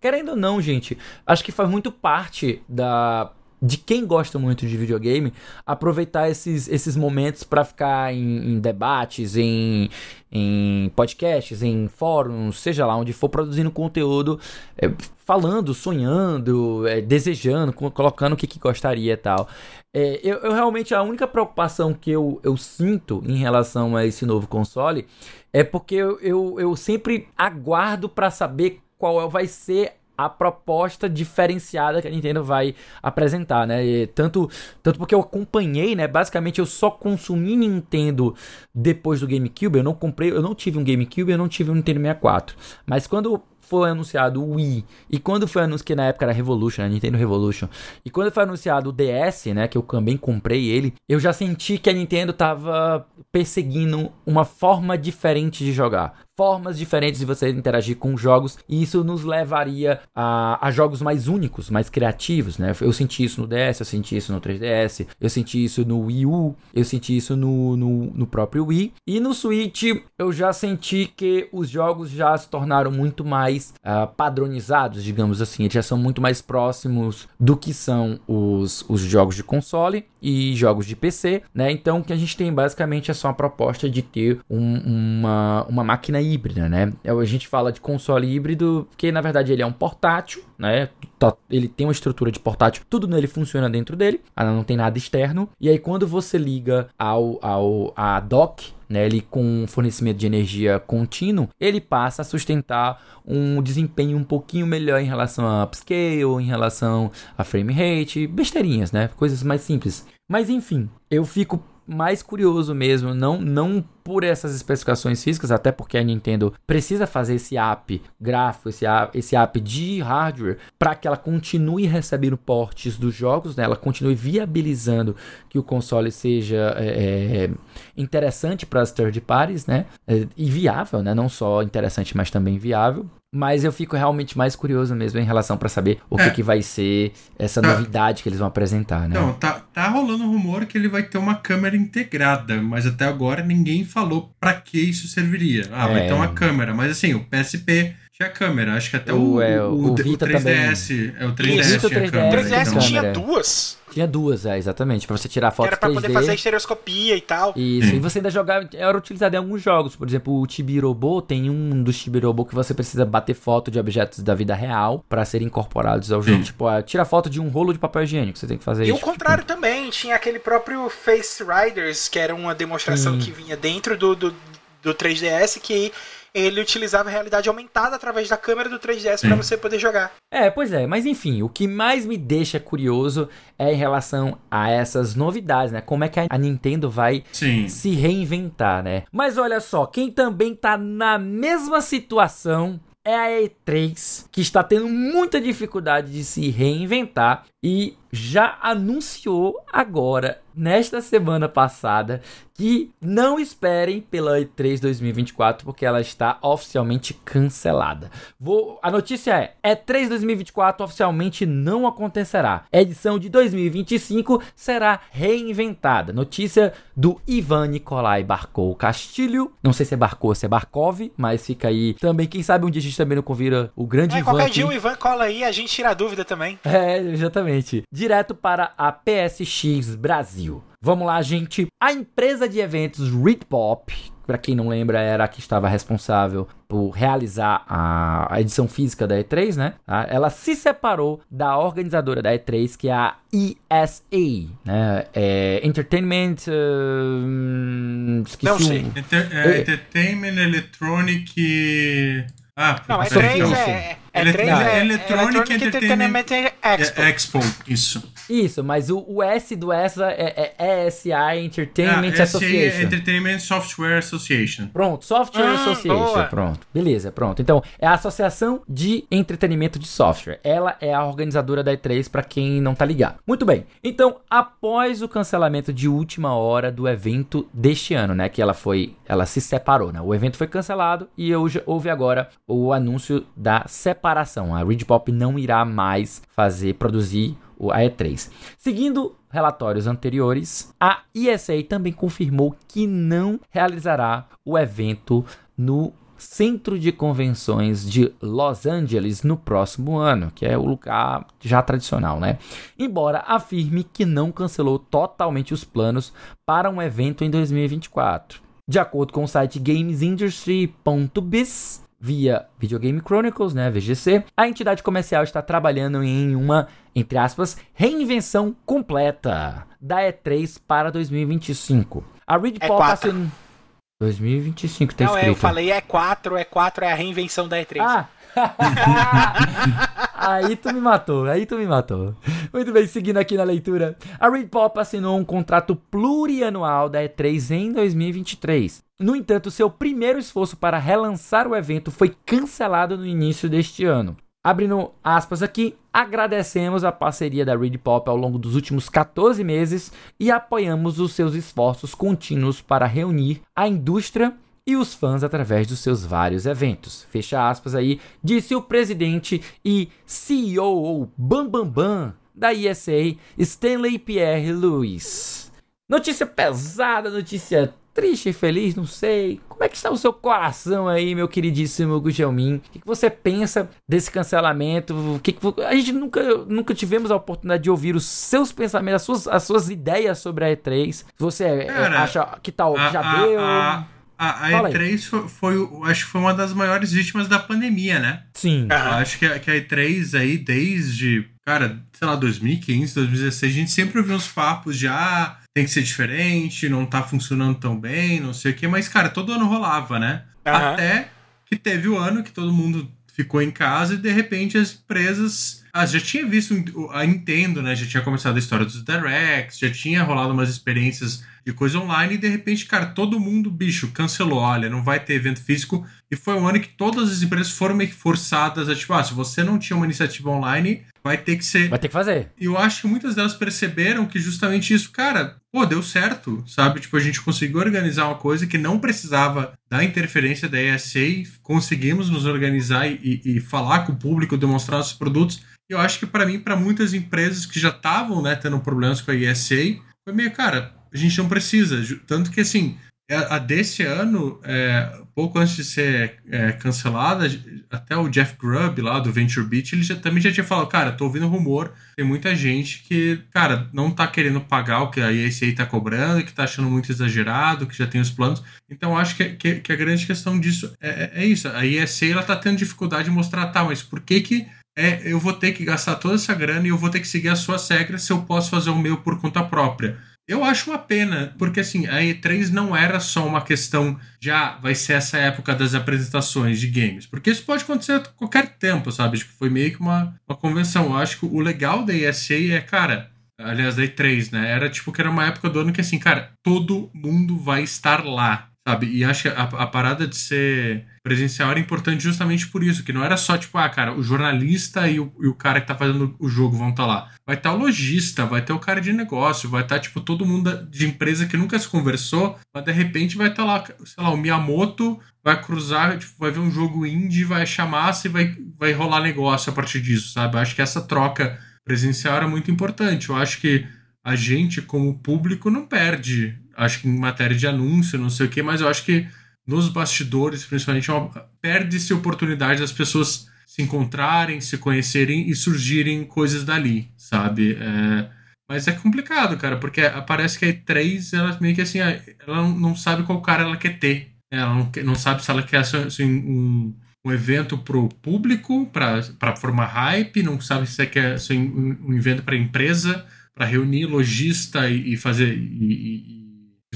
querendo ou não, gente, acho que faz muito parte da de quem gosta muito de videogame aproveitar esses, esses momentos para ficar em, em, debates, em, em podcasts, em fóruns, seja lá onde for produzindo conteúdo, é, falando, sonhando, é, desejando, colocando o que, que gostaria e tal. É, eu, eu, realmente, a única preocupação que eu, eu sinto em relação a esse novo console é porque eu, eu, eu sempre aguardo para saber qual vai ser a proposta diferenciada que a Nintendo vai apresentar, né? E tanto, tanto porque eu acompanhei, né? Basicamente eu só consumi Nintendo depois do GameCube. Eu não comprei, eu não tive um GameCube, eu não tive um Nintendo 64. Mas quando foi anunciado o Wii e quando foi anunciado que na época era Revolution, a Nintendo Revolution, e quando foi anunciado o DS, né, que eu também comprei ele, eu já senti que a Nintendo tava perseguindo uma forma diferente de jogar formas diferentes de você interagir com jogos e isso nos levaria a, a, jogos mais únicos, mais criativos, né? Eu senti isso no DS, eu senti isso no 3DS, eu senti isso no Wii U, eu senti isso no, no, no próprio Wii e no Switch eu já senti que os jogos já se tornaram muito mais uh, padronizados, digamos assim, eles já são muito mais próximos do que são os, os jogos de console e jogos de PC, né? Então o que a gente tem basicamente é só a proposta de ter um, uma, uma máquina híbrida, né? É, a gente fala de console híbrido, que na verdade ele é um portátil, né? Tá, ele tem uma estrutura de portátil, tudo nele funciona dentro dele, não tem nada externo. E aí quando você liga ao, ao a dock, né, ele com fornecimento de energia contínuo, ele passa a sustentar um desempenho um pouquinho melhor em relação a upscale, em relação a frame rate, besteirinhas, né? Coisas mais simples. Mas enfim, eu fico mais curioso mesmo, não, não por essas especificações físicas, até porque a Nintendo precisa fazer esse app gráfico, esse app, esse app de hardware, para que ela continue recebendo portes dos jogos, né? ela continue viabilizando que o console seja é, é interessante para as third parties, né? É, e viável, né? não só interessante, mas também viável. Mas eu fico realmente mais curioso mesmo em relação para saber o é. que, que vai ser essa tá. novidade que eles vão apresentar, né? Então, tá, tá rolando um rumor que ele vai ter uma câmera integrada, mas até agora ninguém falou para que isso serviria. Ah, é. vai ter uma câmera, mas assim, o PSP tinha câmera, acho que até o, o, é, o, o, o Vita 3DS, também. é o 3DS, Isso, tinha 3DS, câmera. 3DS então. tinha duas. Tinha duas, é, exatamente. Pra você tirar foto Era pra 3D. poder fazer estereoscopia e tal. Isso, e você ainda jogava. Era utilizado em alguns jogos. Por exemplo, o Tibirobo tem um dos Tibirobo que você precisa bater foto de objetos da vida real para serem incorporados ao jogo. Tipo, ah, tira foto de um rolo de papel higiênico. Você tem que fazer e isso. E o contrário tipo... também. Tinha aquele próprio Face Riders, que era uma demonstração Sim. que vinha dentro do, do, do 3DS, que ele utilizava realidade aumentada através da câmera do 3DS para você poder jogar. É, pois é, mas enfim, o que mais me deixa curioso é em relação a essas novidades, né? Como é que a Nintendo vai Sim. se reinventar, né? Mas olha só, quem também tá na mesma situação é a E3, que está tendo muita dificuldade de se reinventar e já anunciou agora, nesta semana passada, que não esperem pela E3 2024, porque ela está oficialmente cancelada. Vou, a notícia é: E3 2024 oficialmente não acontecerá. A edição de 2025 será reinventada. Notícia do Ivan Nikolai Barkov Castilho. Não sei se é Barkov ou se é Barkov, mas fica aí também. Quem sabe um dia a gente também não convira o grande é, Ivan. Qualquer aqui. dia o Ivan cola aí, a gente tira a dúvida também. É, exatamente exatamente. Direto para a PSX Brasil. Vamos lá, gente. A empresa de eventos Readpop, para quem não lembra, era a que estava responsável por realizar a, edição física da E3, né? Tá? Ela se separou da organizadora da E3, que é a ESA, né? É Entertainment. Uh, esqueci não sei. Um... Enter, é, Entertainment Electronic. Ah, não, E3 é, é, é, 3 é, Electronic, Entertainment, Expo. Expo. Isso. Isso, mas o, o S do ESA é, é ESA Entertainment ah, Association. É Entertainment Software Association. Pronto, Software ah, Association. Boa. Pronto, beleza, pronto. Então, é a Associação de Entretenimento de Software. Ela é a organizadora da E3 para quem não tá ligado. Muito bem. Então, após o cancelamento de última hora do evento deste ano, né, que ela foi, ela se separou, né? O evento foi cancelado e hoje houve agora o anúncio da separação. A Ridge Pop não irá mais fazer, produzir a E3. Seguindo relatórios anteriores, a ESA também confirmou que não realizará o evento no Centro de Convenções de Los Angeles no próximo ano, que é o lugar já tradicional, né? Embora afirme que não cancelou totalmente os planos para um evento em 2024. De acordo com o site GamesIndustry.biz, via Videogame Chronicles, né, VGC, a entidade comercial está trabalhando em uma, entre aspas, reinvenção completa da E3 para 2025. A Reed é Pop assin... 2025 tá Não, escrito. eu falei E4, E4 é a reinvenção da E3. Ah, (laughs) aí tu me matou, aí tu me matou. Muito bem, seguindo aqui na leitura. A Reed Pop assinou um contrato plurianual da E3 em 2023. No entanto, seu primeiro esforço para relançar o evento foi cancelado no início deste ano. Abrindo aspas aqui, agradecemos a parceria da Reed Pop ao longo dos últimos 14 meses e apoiamos os seus esforços contínuos para reunir a indústria e os fãs através dos seus vários eventos. Fecha aspas aí, disse o presidente e CEO ou Bambambam Bam Bam da ESA, Stanley Pierre Lewis. Notícia pesada, notícia triste e feliz, não sei. Como é que está o seu coração aí, meu queridíssimo Gugelmin? O que, você pensa desse cancelamento? O que, a gente nunca, nunca tivemos a oportunidade de ouvir os seus pensamentos, as suas, as suas ideias sobre a E3. Você Cara, acha que tal, a, já a, deu? A, a, a E3 foi, foi, acho que foi uma das maiores vítimas da pandemia, né? Sim. Eu acho que a, que a E3 aí, desde, cara, sei lá, 2015, 2016, a gente sempre ouviu uns papos de, ah, tem que ser diferente, não tá funcionando tão bem, não sei o quê, mas, cara, todo ano rolava, né? Uhum. Até que teve o ano que todo mundo ficou em casa e de repente as empresas. Ah, já tinha visto a Nintendo, né? Já tinha começado a história dos Directs, já tinha rolado umas experiências de coisa online e de repente, cara, todo mundo, bicho, cancelou. Olha, não vai ter evento físico. E foi um ano que todas as empresas foram meio que forçadas a, tipo, ah, se você não tinha uma iniciativa online, vai ter que ser. Vai ter que fazer. E eu acho que muitas delas perceberam que justamente isso, cara, pô, deu certo, sabe? Tipo, a gente conseguiu organizar uma coisa que não precisava da interferência da ESA, conseguimos nos organizar e, e falar com o público, demonstrar nossos produtos. E eu acho que para mim, para muitas empresas que já estavam, né, tendo problemas com a ESA, foi meio, cara, a gente não precisa. Tanto que, assim, a, desse ano, é, pouco antes de ser é, cancelada, até o Jeff Grubb lá do Venture Beat, ele já, também já tinha falado, cara, tô ouvindo rumor, tem muita gente que, cara, não tá querendo pagar o que a ESA tá cobrando, que tá achando muito exagerado, que já tem os planos. Então acho que, que, que a grande questão disso é, é, é, isso. A ESA ela tá tendo dificuldade de mostrar, tá, mas por que que é, eu vou ter que gastar toda essa grana e eu vou ter que seguir as suas regras se eu posso fazer o meu por conta própria? Eu acho uma pena, porque assim, a E3 não era só uma questão de ah, vai ser essa época das apresentações de games. Porque isso pode acontecer a qualquer tempo, sabe? Tipo, foi meio que uma, uma convenção. Eu acho que o legal da ESA é, cara, aliás, da E3, né? Era tipo que era uma época do ano que assim, cara, todo mundo vai estar lá sabe? E acho que a, a, parada de ser presencial era importante justamente por isso, que não era só tipo, ah, cara, o jornalista e o, e o cara que tá fazendo o jogo vão estar tá lá. Vai estar tá o lojista, vai ter o cara de negócio, vai estar, tá, tipo, todo mundo de empresa que nunca se conversou, mas de repente vai estar tá lá, sei lá, o Miyamoto vai cruzar, tipo, vai ver um jogo indie, vai chamar-se e vai, vai rolar negócio a partir disso, sabe? Acho que essa troca presencial era muito importante. Eu acho que a gente, como público, não perde acho que em matéria de anúncio, não sei o que, mas eu acho que nos bastidores, principalmente, é perde-se a oportunidade das pessoas se encontrarem, se conhecerem e surgirem coisas dali, sabe? É, mas é complicado, cara, porque parece que a E3, ela meio que assim, ela não sabe qual cara ela quer ter. Ela não, não sabe se ela quer assim, um, um evento pro público, para formar hype, não sabe se quer assim, um, um evento para empresa, para reunir lojista e, e fazer. E, e,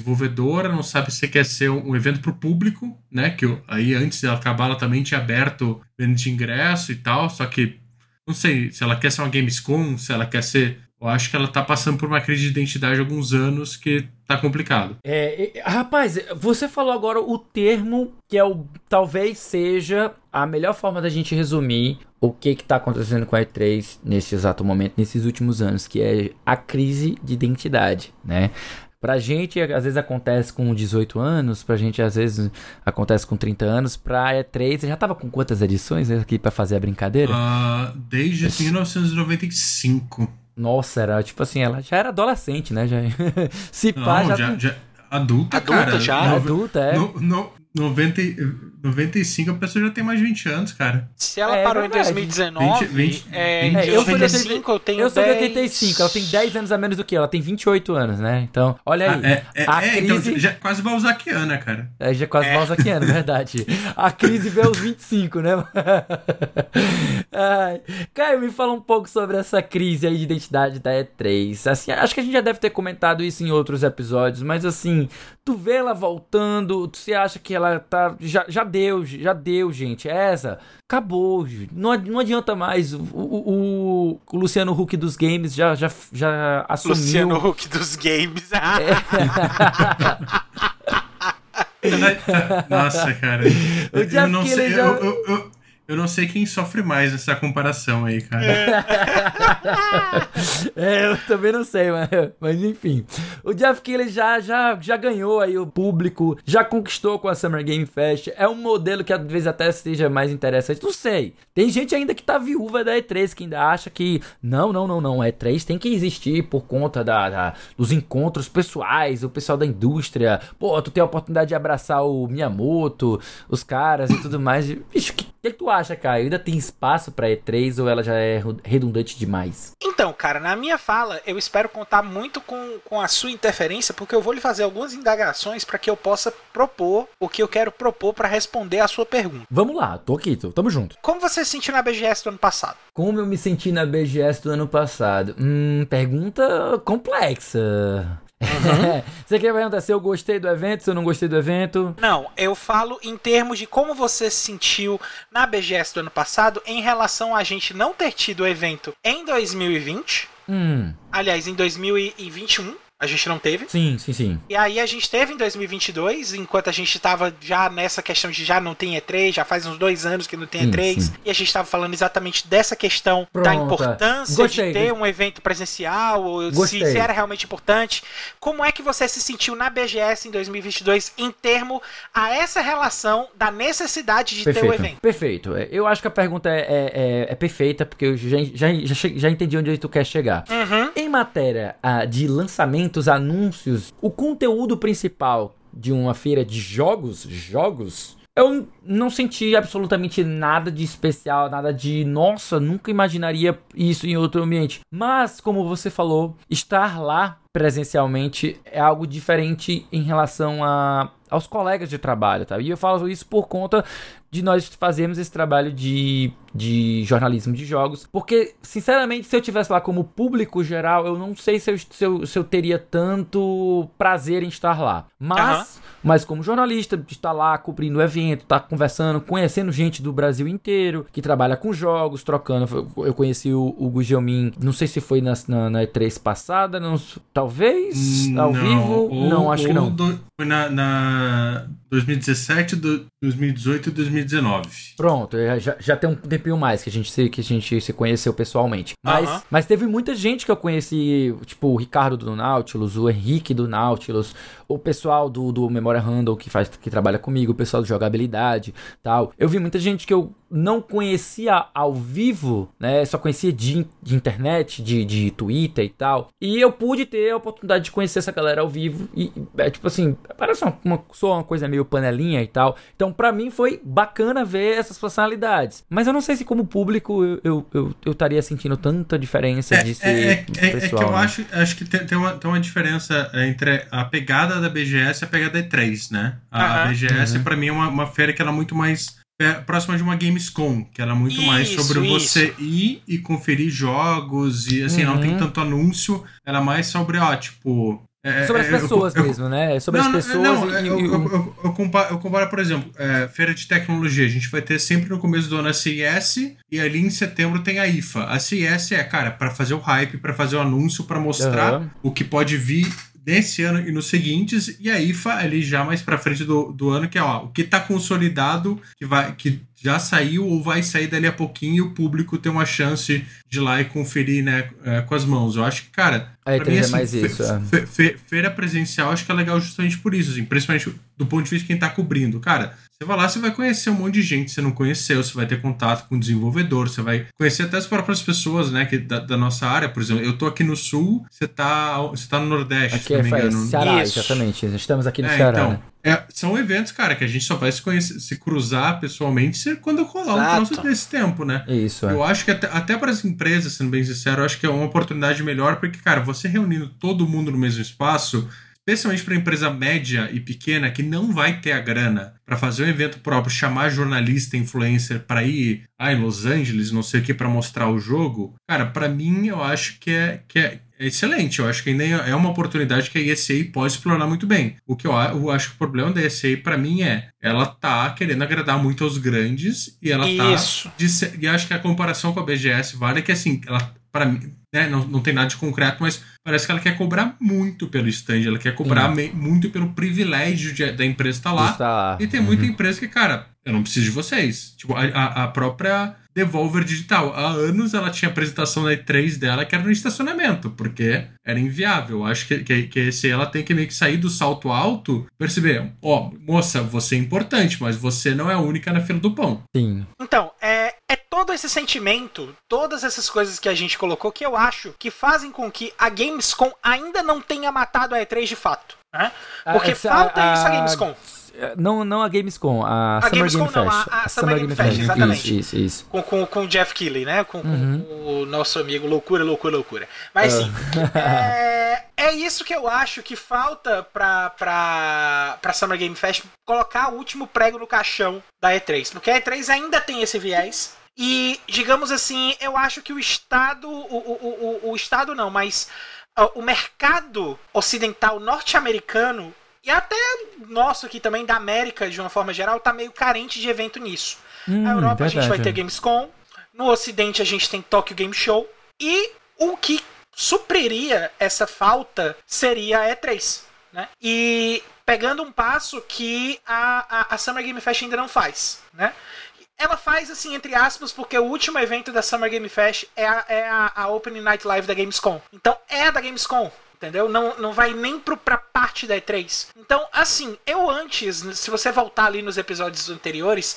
desenvolvedora, não sabe se quer ser um evento para o público, né? Que eu, aí antes de ela acabar, ela também tinha aberto venda de ingresso e tal, só que não sei se ela quer ser uma Gamescom, se ela quer ser. Eu acho que ela tá passando por uma crise de identidade há alguns anos que tá complicado. É, rapaz, você falou agora o termo que é o talvez seja a melhor forma da gente resumir o que que tá acontecendo com a E3 nesse exato momento, nesses últimos anos, que é a crise de identidade, né? Pra gente, às vezes acontece com 18 anos, pra gente, às vezes, acontece com 30 anos. Pra E3, você já tava com quantas edições aqui pra fazer a brincadeira? Uh, desde 1995. Nossa, era tipo assim, ela já era adolescente, né? Já, (laughs) se pá, já, já, já, adulta, adulta cara. já? adulta, é. No, no, 90, 95 a pessoa já tem mais de 20 anos, cara. Se ela é, parou em 2019, 20, 20, é, 20, é, eu 95 eu tenho Eu sou de 85, ela tem 10 anos a menos do que eu, ela tem 28 anos, né? Então, olha aí. Ah, é, é, a é, então, crise... então, já quase balzaquiana, cara. É, já quase é. balzaquiana, verdade. A crise veio aos 25, né? (laughs) Ai. Caio, me fala um pouco sobre essa crise aí de identidade da E3. Assim, acho que a gente já deve ter comentado isso em outros episódios, mas assim, tu vê ela voltando, você acha que ela tá. Já, já deu, já deu, gente. Essa, acabou. Não, não adianta mais. O, o, o, Luciano Huck dos games já, já, já assumiu. Luciano Huck dos games. É. (laughs) Nossa, cara. (laughs) O eu não sei. Já... Eu, eu, eu, eu não sei quem sofre mais nessa comparação aí, cara. (laughs) é, eu também não sei, mas, mas enfim. O Jeff Keighley já, já, já ganhou aí o público, já conquistou com a Summer Game Fest. É um modelo que às vezes até seja mais interessante. Não sei. Tem gente ainda que tá viúva da E3, que ainda acha que não, não, não, não. A E3 tem que existir por conta da, da dos encontros pessoais, o pessoal da indústria. Pô, tu tem a oportunidade de abraçar o Miyamoto, os caras e tudo mais. Bicho, que que, que tu acha, Caio? Ainda tem espaço pra E3 ou ela já é redundante demais? Então, cara, na minha fala, eu espero contar muito com, com a sua interferência, porque eu vou lhe fazer algumas indagações para que eu possa propor o que eu quero propor para responder a sua pergunta. Vamos lá, tô aqui, tô, tamo junto. Como você se sentiu na BGS do ano passado? Como eu me senti na BGS do ano passado? Hum, pergunta complexa. Uhum. (laughs) você quer perguntar se eu gostei do evento, se eu não gostei do evento? Não, eu falo em termos de como você se sentiu na BGS do ano passado em relação a gente não ter tido o evento em 2020. Hum. Aliás, em 2021. A gente não teve. Sim, sim, sim. E aí a gente teve em 2022, enquanto a gente tava já nessa questão de já não tem E3, já faz uns dois anos que não tem Sim, E3, sim. e a gente tava falando exatamente dessa questão da Pronto, importância gostei. de ter um evento presencial, ou se, se era realmente importante. Como é que você se sentiu na BGS em 2022 em termo a essa relação da necessidade de ter o Perfeito. evento? Perfeito. É, Eu acho que a pergunta é, é, é- é perfeita, porque eu já, já, já, já entendi onde tu quer chegar. Uhum. Em matéria ah, de lançamentos, anúncios, o conteúdo principal de uma feira de jogos, jogos, eu não senti absolutamente nada de especial, nada de, nossa, nunca imaginaria isso em outro ambiente. Mas, como você falou, estar lá presencialmente é algo diferente em relação a, aos colegas de trabalho, tá? E eu falo isso por conta de nós fazermos esse trabalho de, de jornalismo de jogos, porque, sinceramente, se eu tivesse lá como público geral, eu não sei se eu, se eu, se eu teria tanto prazer em estar lá. Mas, Aham. mas como jornalista, de estar lá cobrindo o evento, estar conversando, conhecendo gente do Brasil inteiro, que trabalha com jogos, trocando. Eu conheci o, o Gujelmin, não sei se foi na, na, na E3 passada, não, talvez, ao vivo, ou- não, acho que não. do- foi na, na 2017, do- 2018 e 2019. Pronto, é, já, já tem um tempinho mais que a gente se, que a gente se conheceu pessoalmente. Mas, Aham. mas teve muita gente que eu conheci, tipo o Ricardo do Nautilus, o Henrique do Nautilus, o pessoal do, do Memória Handle que, faz, que trabalha comigo, o pessoal do Jogabilidade tal. Eu vi muita gente que eu não conhecia ao vivo, né? Só conhecia de, de internet, de, de Twitter e tal. E eu pude ter a oportunidade de conhecer essa galera ao vivo. E é tipo assim, parece uma, uma, só uma coisa meio panelinha e tal. Então, pra mim, foi bacana ver essas personalidades. Mas eu não sei se, como público, eu eu, eu, eu estaria sentindo tanta diferença de ser É, é, é, é pessoal. que eu né? acho, acho que tem, tem, uma, tem uma diferença entre a pegada da BGS a pegada da E3, né? A, a Aham. BGS, Uhum. pra mim, é uma, uma feira que ela é muito mais é, próxima de uma Gamescom, que ela é muito mais Isso, sobre isso. você ir e conferir jogos, e assim, não tem Uhum. tanto anúncio, ela é mais sobre, ó, tipo. é, Sobre as é, eu- pessoas eu- mesmo, né? Sobre não, as pessoas não, e, eu, e- eu, eu, eu comparo, eu comparo, por exemplo, é, feira de tecnologia. A gente vai ter sempre no começo do ano a CES e ali em setembro tem a IFA. A CES é, cara, para fazer o hype, para fazer o anúncio, para mostrar Aham. o que pode vir nesse ano e nos seguintes. E a IFA ali já mais pra frente do, do ano, que é ó, o que tá consolidado, que, vai, que já saiu ou vai sair dali a pouquinho e o público tem uma chance de ir lá e conferir, né, é, com as mãos. Eu acho que, cara, A Pra E3 mim, é assim, mais fe- isso, é. fe- fe- feira presencial acho que é legal justamente por isso, assim, principalmente do ponto de vista de quem tá cobrindo. Cara, você vai lá, você vai conhecer um monte de gente que você não conheceu, você vai ter contato com o desenvolvedor, você vai conhecer até as próprias pessoas, né, que, da, da nossa área, por exemplo. Eu tô aqui no sul, você tá, você tá no nordeste, Aqui se não é me faz engano. Ceará, Isso. exatamente. Estamos aqui no É, Ceará. então, né? é, são eventos, cara, que a gente só vai se conhecer, se cruzar pessoalmente se- quando rolar um Exato. troço desse tempo, né? Isso, é. Eu acho que até, até para as empresas, sendo bem sincero, eu acho que é uma oportunidade melhor, porque, cara, você reunindo todo mundo no mesmo espaço, especialmente para empresa média e pequena que não vai ter a grana para fazer um evento próprio, chamar jornalista, influencer para ir ah, em Los Angeles, não sei o que, para mostrar o jogo, cara, para mim eu acho que é, que é é excelente. Eu acho que ainda é uma oportunidade que a ESA pode explorar muito bem. O que eu, eu acho que o problema da ESA para mim é ela tá querendo agradar muito aos grandes e ela tá Isso. de ser- e acho que a comparação com a BGS vale que assim, ela para mim, né, não, não tem nada de concreto, mas parece que ela quer cobrar muito pelo stand, ela quer cobrar me- muito pelo privilégio de- da empresa estar lá. Está lá. E tem muita empresa que, cara, eu não preciso de vocês. Tipo, a, a- a própria Devolver Digital. Há anos ela tinha apresentação na E3 dela que era no estacionamento, porque era inviável. Eu Acho que, que, que esse ela tem que meio que sair do salto alto, perceber, ó, moça, você é importante, mas você não é a única na fila do pão. Sim. Então, é, é todo esse sentimento, todas essas coisas que a gente colocou, que eu acho que fazem com que a Gamescom ainda não tenha matado a E3 de fato. Né? Porque essa- falta isso a Gamescom. Não, não a Gamescom, a, Summer Gamescom Game não, Fest. a- a Summer Game Fest, exatamente. Isso, isso, isso. Com, com, com o Jeff Keighley, né? Com, com Uhum. o nosso amigo Loucura, Loucura, Loucura. Mas sim, (laughs) é, é isso que eu acho que falta pra, pra, pra Summer Game Fest colocar o último prego no caixão da E3. Porque a E3 ainda tem esse viés. E, digamos assim, eu acho que o Estado. O, o, o, o Estado não, mas o mercado ocidental norte-americano e até nosso aqui também, da América de uma forma geral, tá meio carente de evento nisso. Hum, Na Europa a gente vai verdade. ter Gamescom, no Ocidente a gente tem Tokyo Game Show, e o que supriria essa falta seria a E3. Né? E pegando um passo que a, a, a Summer Game Fest ainda não faz. Né? Ela faz assim, entre aspas, porque o último evento da Summer Game Fest é a, é a, a Opening Night Live da Gamescom. Então é da Gamescom entendeu? Não, não vai nem pro, pra parte da E3. Então, assim, eu antes, se você voltar ali nos episódios anteriores,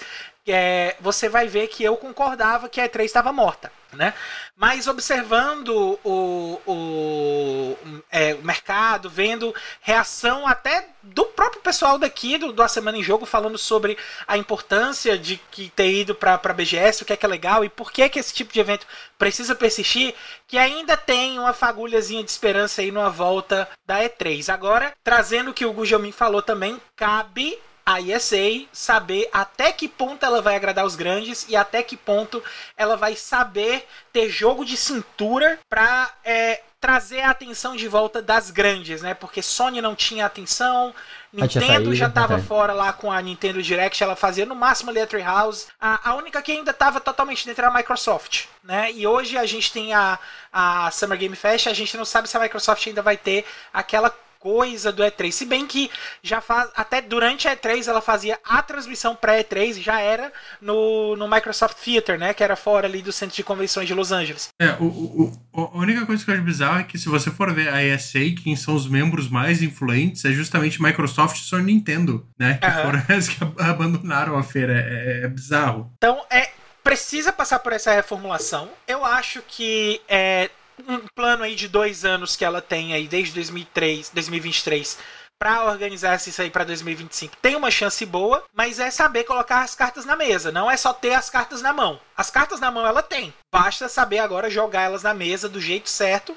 é, você vai ver que eu concordava que a E3 estava morta. Né? Mas observando o, o, é, o, mercado, vendo reação até do próprio pessoal daqui do, do A Semana em Jogo falando sobre a importância de que ter ido para a BGS, o que é que é legal e por que, que esse tipo de evento precisa persistir, que ainda tem uma fagulhazinha de esperança aí numa volta da E3. Agora, trazendo o que o Gujomin falou também, cabe a ESA saber até que ponto ela vai agradar os grandes e até que ponto ela vai saber ter jogo de cintura para é, trazer a atenção de volta das grandes, né? Porque Sony não tinha atenção, Nintendo já estava né? fora lá com a Nintendo Direct, ela fazia no máximo a House. A, a única que ainda estava totalmente dentro era a Microsoft, né? E hoje a gente tem a, a Summer Game Fest, a gente não sabe se a Microsoft ainda vai ter aquela coisa do E3. Se bem que já faz. Até durante a E3 ela fazia a transmissão pré-E3 já era no, no Microsoft Theater, né? Que era fora ali do centro de convenções de Los Angeles. É, o, o, o, a única coisa que eu acho bizarro é que se você for ver a ESA, quem são os membros mais influentes é justamente Microsoft e Sony Nintendo, né? Que uhum. foram (laughs) as que abandonaram a feira. É, é, é bizarro. Então, é, precisa passar por essa reformulação. Eu acho que é, um plano aí de dois anos que ela tem aí desde 2003, 2023 para organizar isso aí para 2025 tem uma chance boa, mas é saber colocar as cartas na mesa, não é só ter as cartas na mão. As cartas na mão ela tem, basta saber agora jogar elas na mesa do jeito certo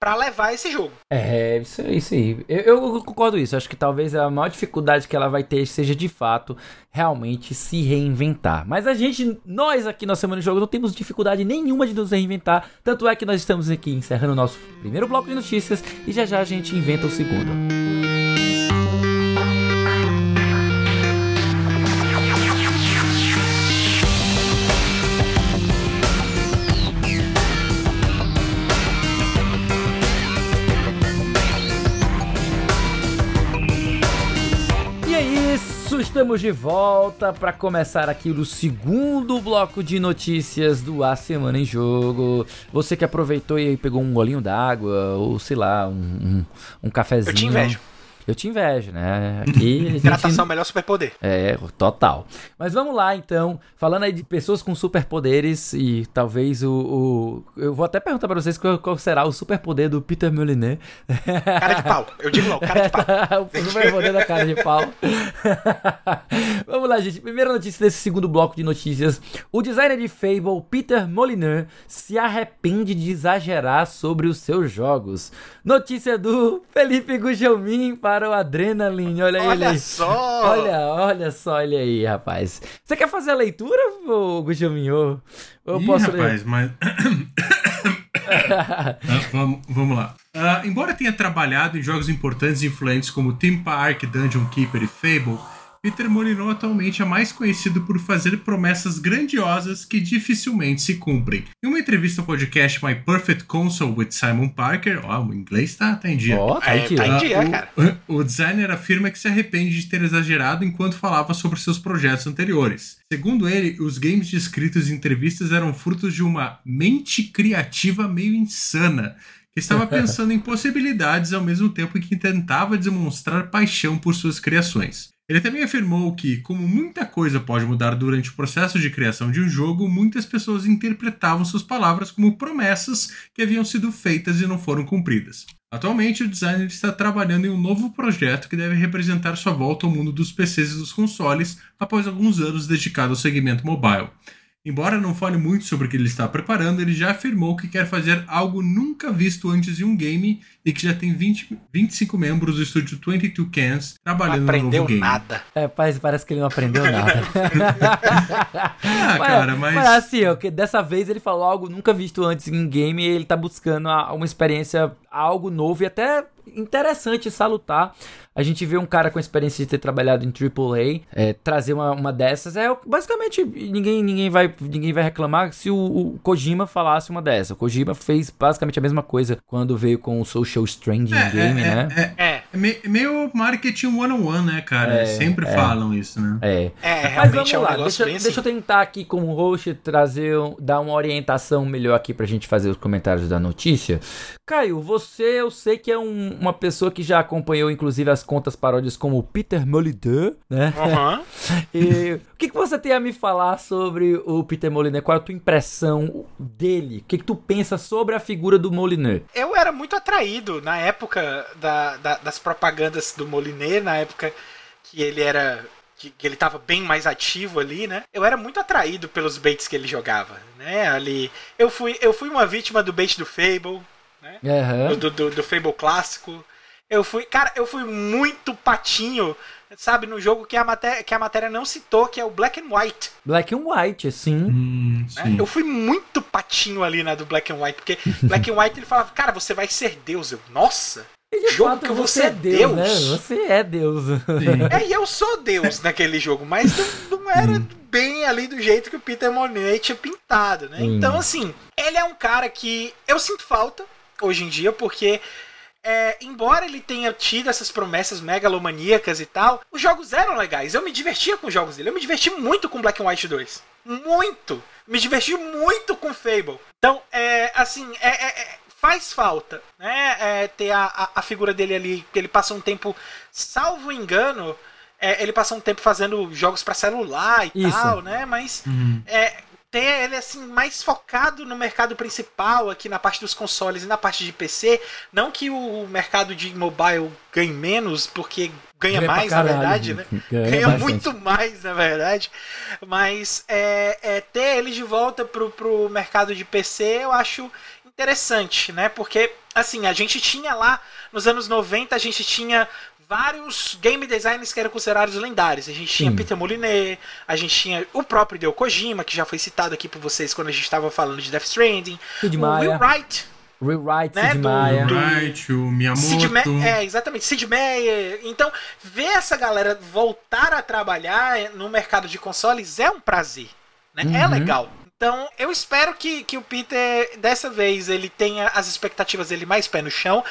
para levar esse jogo. É, isso, isso aí. Eu, eu concordo isso. Acho que talvez a maior dificuldade que ela vai ter seja de fato realmente se reinventar. Mas a gente, nós aqui na Semana de Jogo, não temos dificuldade nenhuma de nos reinventar. Tanto é que nós estamos aqui encerrando o nosso primeiro bloco de notícias e já já a gente inventa o segundo. Estamos de volta para começar aqui o segundo bloco de notícias do A Semana em Jogo. Você que aproveitou e pegou um golinho d'água, ou sei lá, um, um, um cafezinho. Eu te invejo. Eu te invejo, né? Aqui. Hidratação gente... melhor superpoder. É, total. Mas vamos lá, então. Falando aí de pessoas com superpoderes e talvez o. o... Eu vou até perguntar pra vocês qual, qual será o superpoder do Peter Molyneux. Cara de pau. Eu digo não, cara de pau. (laughs) o superpoder da cara de pau. (laughs) vamos lá, gente. Primeira notícia desse segundo bloco de notícias. O designer de Fable, Peter Molyneux, se arrepende de exagerar sobre os seus jogos. Notícia do Felipe Gugelmin para o Adrenaline. Olha, olha ele. só! Olha, olha só, olha aí, rapaz. Você quer fazer a leitura, Gugelmin? Ou, ou Ih, posso rapaz, ler? mas... (coughs) ah, vamos, vamos lá. Uh, embora tenha trabalhado em jogos importantes e influentes como Theme Park, Dungeon Keeper e Fable, Peter Molyneux atualmente é mais conhecido por fazer promessas grandiosas que dificilmente se cumprem. Em uma entrevista ao podcast My Perfect Console with Simon Parker, ó, o inglês tá, tá em dia. Ó, oh, tá em dia, tá em dia uh, cara. O, (laughs) o designer afirma que se arrepende de ter exagerado enquanto falava sobre seus projetos anteriores. Segundo ele, os games descritos em entrevistas eram frutos de uma mente criativa meio insana que estava (laughs) pensando em possibilidades ao mesmo tempo que tentava demonstrar paixão por suas criações. Ele também afirmou que, como muita coisa pode mudar durante o processo de criação de um jogo, muitas pessoas interpretavam suas palavras como promessas que haviam sido feitas e não foram cumpridas. Atualmente, o designer está trabalhando em um novo projeto que deve representar sua volta ao mundo dos PCs e dos consoles após alguns anos dedicado ao segmento mobile. Embora não fale muito sobre o que ele está preparando, ele já afirmou que quer fazer algo nunca visto antes em um game e que já tem 20, 25 membros do estúdio 22 Cans trabalhando no novo game. nada. É, parece, parece que ele não aprendeu (laughs) nada. ah, mas, cara, mas... Mas assim, okay, dessa vez ele falou algo nunca visto antes em game e ele tá buscando uma experiência, algo novo e até interessante salutar a gente vê um cara com experiência de ter trabalhado em AAA é, trazer uma, uma dessas. É basicamente ninguém, ninguém, vai, ninguém vai reclamar se o, o Kojima falasse uma dessa. O Kojima fez basicamente a mesma coisa quando veio com o Social Stranding é, Game, é, né? É, é, é meio marketing one-on-one, né, cara? É, Sempre é. falam isso, né? É. é Mas vamos lá, deixa, deixa eu tentar aqui como host trazer, dar uma orientação melhor aqui pra gente fazer os comentários da notícia. Caio, você eu sei que é um, uma pessoa que já acompanhou inclusive as contas paródias como Peter Molyneux, né? Uhum. (laughs) e o que, que você tem a me falar sobre o Peter Molyneux? Qual é a tua impressão dele? O que, que tu pensa sobre a figura do Molyneux? Eu era muito atraído na época da, da, das propagandas do Molyneux, na época que ele era que, que, ele estava bem mais ativo ali, né? Eu era muito atraído pelos baits que ele jogava, né? Ali, eu fui, eu fui uma vítima do bait do Fable, né? Uhum. Do, do, do, Fable clássico. Eu fui, cara, eu fui muito patinho, sabe, no jogo que a matéria, que a matéria não citou, que é o Black and White. Black and White, sim. Hum, sim. Eu fui muito patinho ali na do Black and White, porque (laughs) Black and White ele falava, cara, você vai ser Deus. Eu, nossa, de jogo fato, que você, é Deus. Né? Você é Deus. Sim. É, e eu sou Deus naquele jogo, mas não, não era hum. bem ali do jeito que o Peter Monet tinha pintado, né? Hum. Então, assim, ele é um cara que eu sinto falta hoje em dia, porque é, embora ele tenha tido essas promessas megalomaníacas e tal, os jogos eram legais. Eu me divertia com os jogos dele. Eu me diverti muito com Black and White 2. Muito! Me diverti muito com Fable. Então, é, assim, é, é, é faz falta, né? É, ter a, a, a, figura dele ali, que ele passa um tempo, salvo engano, é, ele passa um tempo fazendo jogos para celular e Isso. tal, né? Mas uhum. é, ter ele assim mais focado no mercado principal aqui na parte dos consoles e na parte de PC, não que o mercado de mobile ganhe menos, porque ganha, ganha mais na verdade, né? (laughs) Ganha, ganha muito mais na verdade, mas é, é, ter ele de volta pro, pro mercado de PC eu acho interessante, né? Porque assim a gente tinha lá nos anos 90 a gente tinha vários game designers que eram considerados lendários. A gente tinha Sim. Peter Molyneux, a gente tinha o próprio Hideo Kojima, que já foi citado aqui por vocês quando a gente estava falando de Death Stranding. Sid o Will Wright. Will Wright, né, Sid Meier. Do, Wright, o Miyamoto. Sid Me é, exatamente, Sid Meier. Então, ver essa galera voltar a trabalhar no mercado de consoles é um prazer. Né? É uhum. É legal. Então, eu espero que, que o Peter, dessa vez, ele tenha as expectativas dele mais pé no chão.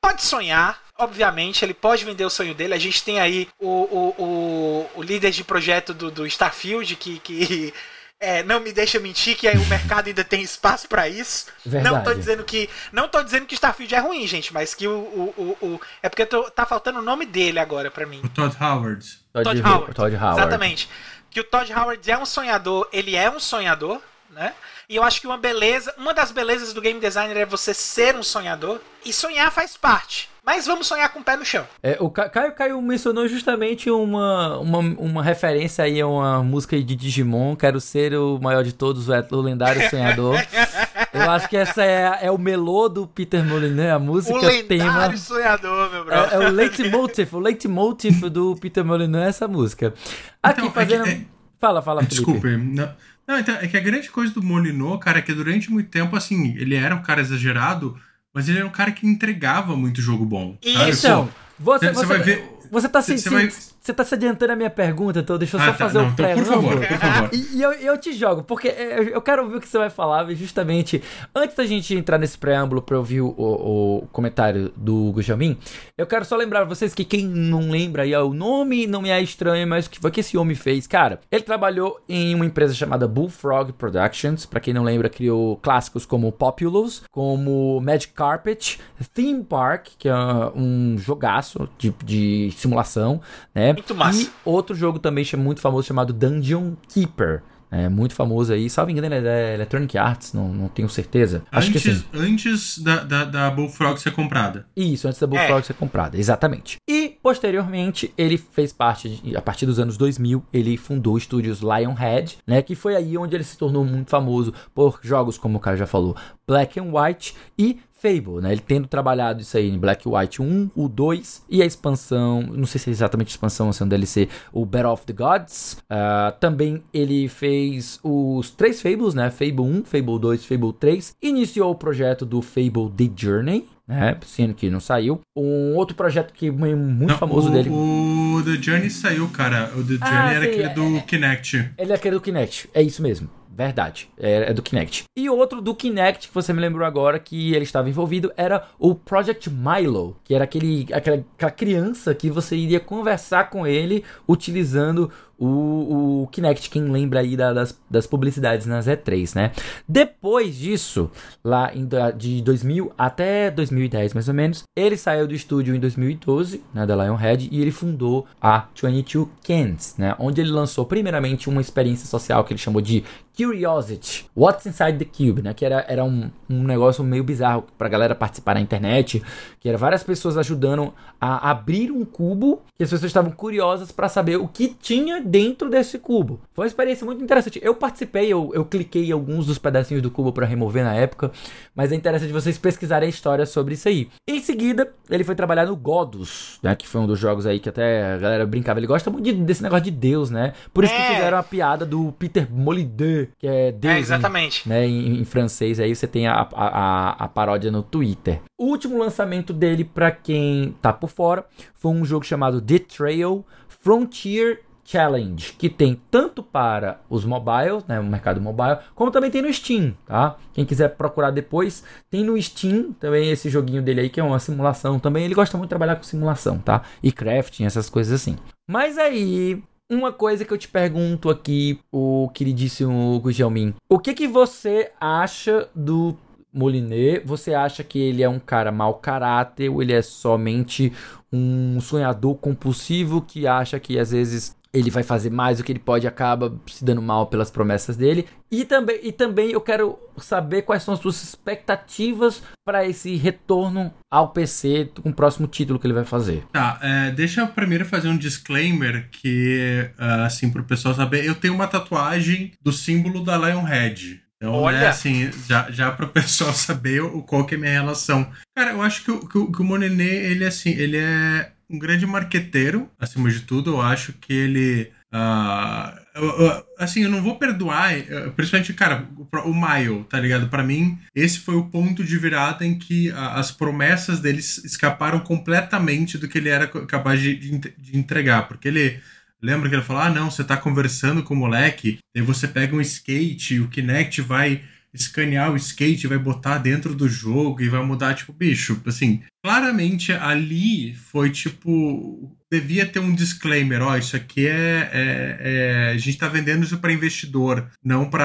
Pode sonhar, Obviamente, ele pode vender o sonho dele. A gente tem aí o, o, o, o líder de projeto do, do Starfield, que, que (laughs) é, não me deixa mentir que o mercado ainda tem espaço para isso. Verdade. Não tô dizendo que não tô dizendo que Starfield é ruim, gente, mas que o, o, o, o é porque tô, tá faltando o nome dele agora para mim. O Todd Howard. Todd, Todd Howard. Todd Howard. Exatamente. Que o Todd Howard é um sonhador, ele é um sonhador, né? E eu acho que uma beleza, uma das belezas do game designer é você ser um sonhador e sonhar faz parte. Mas vamos sonhar com o pé no chão. É, o Caio Caio mencionou justamente uma, uma, uma referência aí a uma música de Digimon. Quero ser o maior de todos, o lendário sonhador. (laughs) Eu acho que essa é, é o melô do Peter Molyneux, a música o tema. sonhador, meu brother. É, é o leitmotiv, o leitmotiv do Peter Molyneux é essa música. Aqui então, fazendo... É que, é... Fala, fala, Felipe. Desculpe, não... Não, então, é que a grande coisa do Molyneux, cara, é que durante muito tempo, assim, ele era um cara exagerado, mas ele era um cara que entregava muito jogo bom. Isso! Então, você, você, você, vai ver. Você tá se, se, vai... você tá se adiantando a minha pergunta, então deixa eu só ah, tá, fazer não, um então, Por favor, por favor. E, e eu, eu, te jogo, porque eu quero ouvir o que você vai falar, justamente antes da gente entrar nesse preâmbulo pra ouvir o, o, o comentário do Gujamin, eu quero só lembrar vocês que quem não lembra aí, o nome não me é estranho, mas o que foi que esse homem fez? Cara, ele trabalhou em uma empresa chamada Bullfrog Productions, pra quem não lembra, criou clássicos como Populous, como Magic Carpet, Theme Park, que é um jogaço de, de simulação, né? Muito massa. E outro jogo também muito famoso chamado Dungeon Keeper. É muito famoso aí, salvo engano, ele é da Electronic Arts, não, não tenho certeza. Acho antes, que assim, antes da, da, da, Bullfrog ser comprada. Isso, antes da Bullfrog é. ser comprada, exatamente. E, posteriormente, ele fez parte, de, a partir dos anos 2000, ele fundou estúdios Lionhead, né, que foi aí onde ele se tornou muito famoso por jogos, como o cara já falou, Black and White e Fable, né? Ele tendo trabalhado isso aí em Black White 1, o 2 e a expansão, não sei se é exatamente expansão, se é um DLC, o Battle of the Gods. Uh, também ele fez os três Fables, né? Fable 1, Fable 2, Fable 3. Iniciou o projeto do Fable The Journey, né? Sendo que não saiu. Um outro projeto que é muito Não, famoso o, dele. O The Journey saiu, cara. O The Journey Ah, era sim, aquele é- do Kinect. Ele é aquele do Kinect. É isso mesmo. Verdade. É, é do Kinect. E outro do Kinect, que você me lembrou agora que ele estava envolvido, era o Project Milo, que era aquele, aquela, aquela criança que você iria conversar com ele utilizando o, o Kinect. Quem lembra aí da- das, das publicidades nas E3, né? Depois disso, lá em, de 2000 até 2010 mais ou menos, ele saiu do estúdio em 2012, né, da Lionhead, e ele fundou a 22 Cans, né, onde ele lançou primeiramente uma experiência social que ele chamou de Curiosity, What's Inside the Cube, né, que era, era um, um negócio meio bizarro pra galera participar na internet, que era várias pessoas ajudando a abrir um cubo, que as pessoas estavam curiosas pra saber o que tinha dentro desse cubo. Foi uma experiência muito interessante. Eu participei, eu, eu cliquei em alguns dos pedacinhos do cubo pra remover na época, mas é interessante vocês pesquisarem a história sobre isso aí. Em seguida, ele foi trabalhar no Godus, né, que foi um dos jogos aí que até a galera brincava. Ele gosta muito de- desse negócio de Deus, né? Por isso que É. fizeram a piada do Peter Molyneux, que é Deus É, em- exatamente. né, em, em francês aí você tem a, a, a, a paródia no Twitter. O último lançamento dele, pra quem tá por fora, foi um jogo chamado The Trail Frontier Challenge, que tem tanto para os mobiles, né, o mercado mobile, como também tem no Steam, tá? Quem quiser procurar depois, tem no Steam também esse joguinho dele aí que é uma simulação também. Ele gosta muito de trabalhar com simulação, tá? E crafting, essas coisas assim. Mas aí, uma coisa que eu te pergunto aqui, o queridíssimo Gujelmin. O que que você acha do Moliné? Você acha que ele é um cara mau caráter ou ele é somente um sonhador compulsivo que acha que às vezes ele vai fazer mais do que ele pode e acaba se dando mal pelas promessas dele? E também, e também eu quero saber quais são as suas expectativas para esse retorno ao PC com o próximo título que ele vai fazer. Tá, é, deixa eu primeiro fazer um disclaimer que, ah, assim, pro pessoal saber, eu tenho uma tatuagem do símbolo da Lionhead. Então, Olha! né, assim, já, já pro (laughs) pessoal saber o, qual que é a minha relação. Cara, eu acho que, o- que, o- que o Monené, ele, assim, ele é um grande marqueteiro, acima de tudo. Eu acho que ele... ah, eu- eu- assim, eu não vou perdoar, eh, principalmente, cara, o, o Mile, tá ligado? Pra mim, esse foi o ponto de virada em que a- as promessas dele s- escaparam completamente do que ele era capaz de, de de entregar. Porque ele. Lembra que ele falou: ah, não, você tá conversando com o moleque, aí você pega um skate, o Kinect vai escanear o skate, vai botar dentro do jogo e vai mudar, tipo, bicho, assim, claramente ali foi tipo. Devia ter um disclaimer, ó, isso aqui é, é- é- A gente tá vendendo isso pra investidor, não pro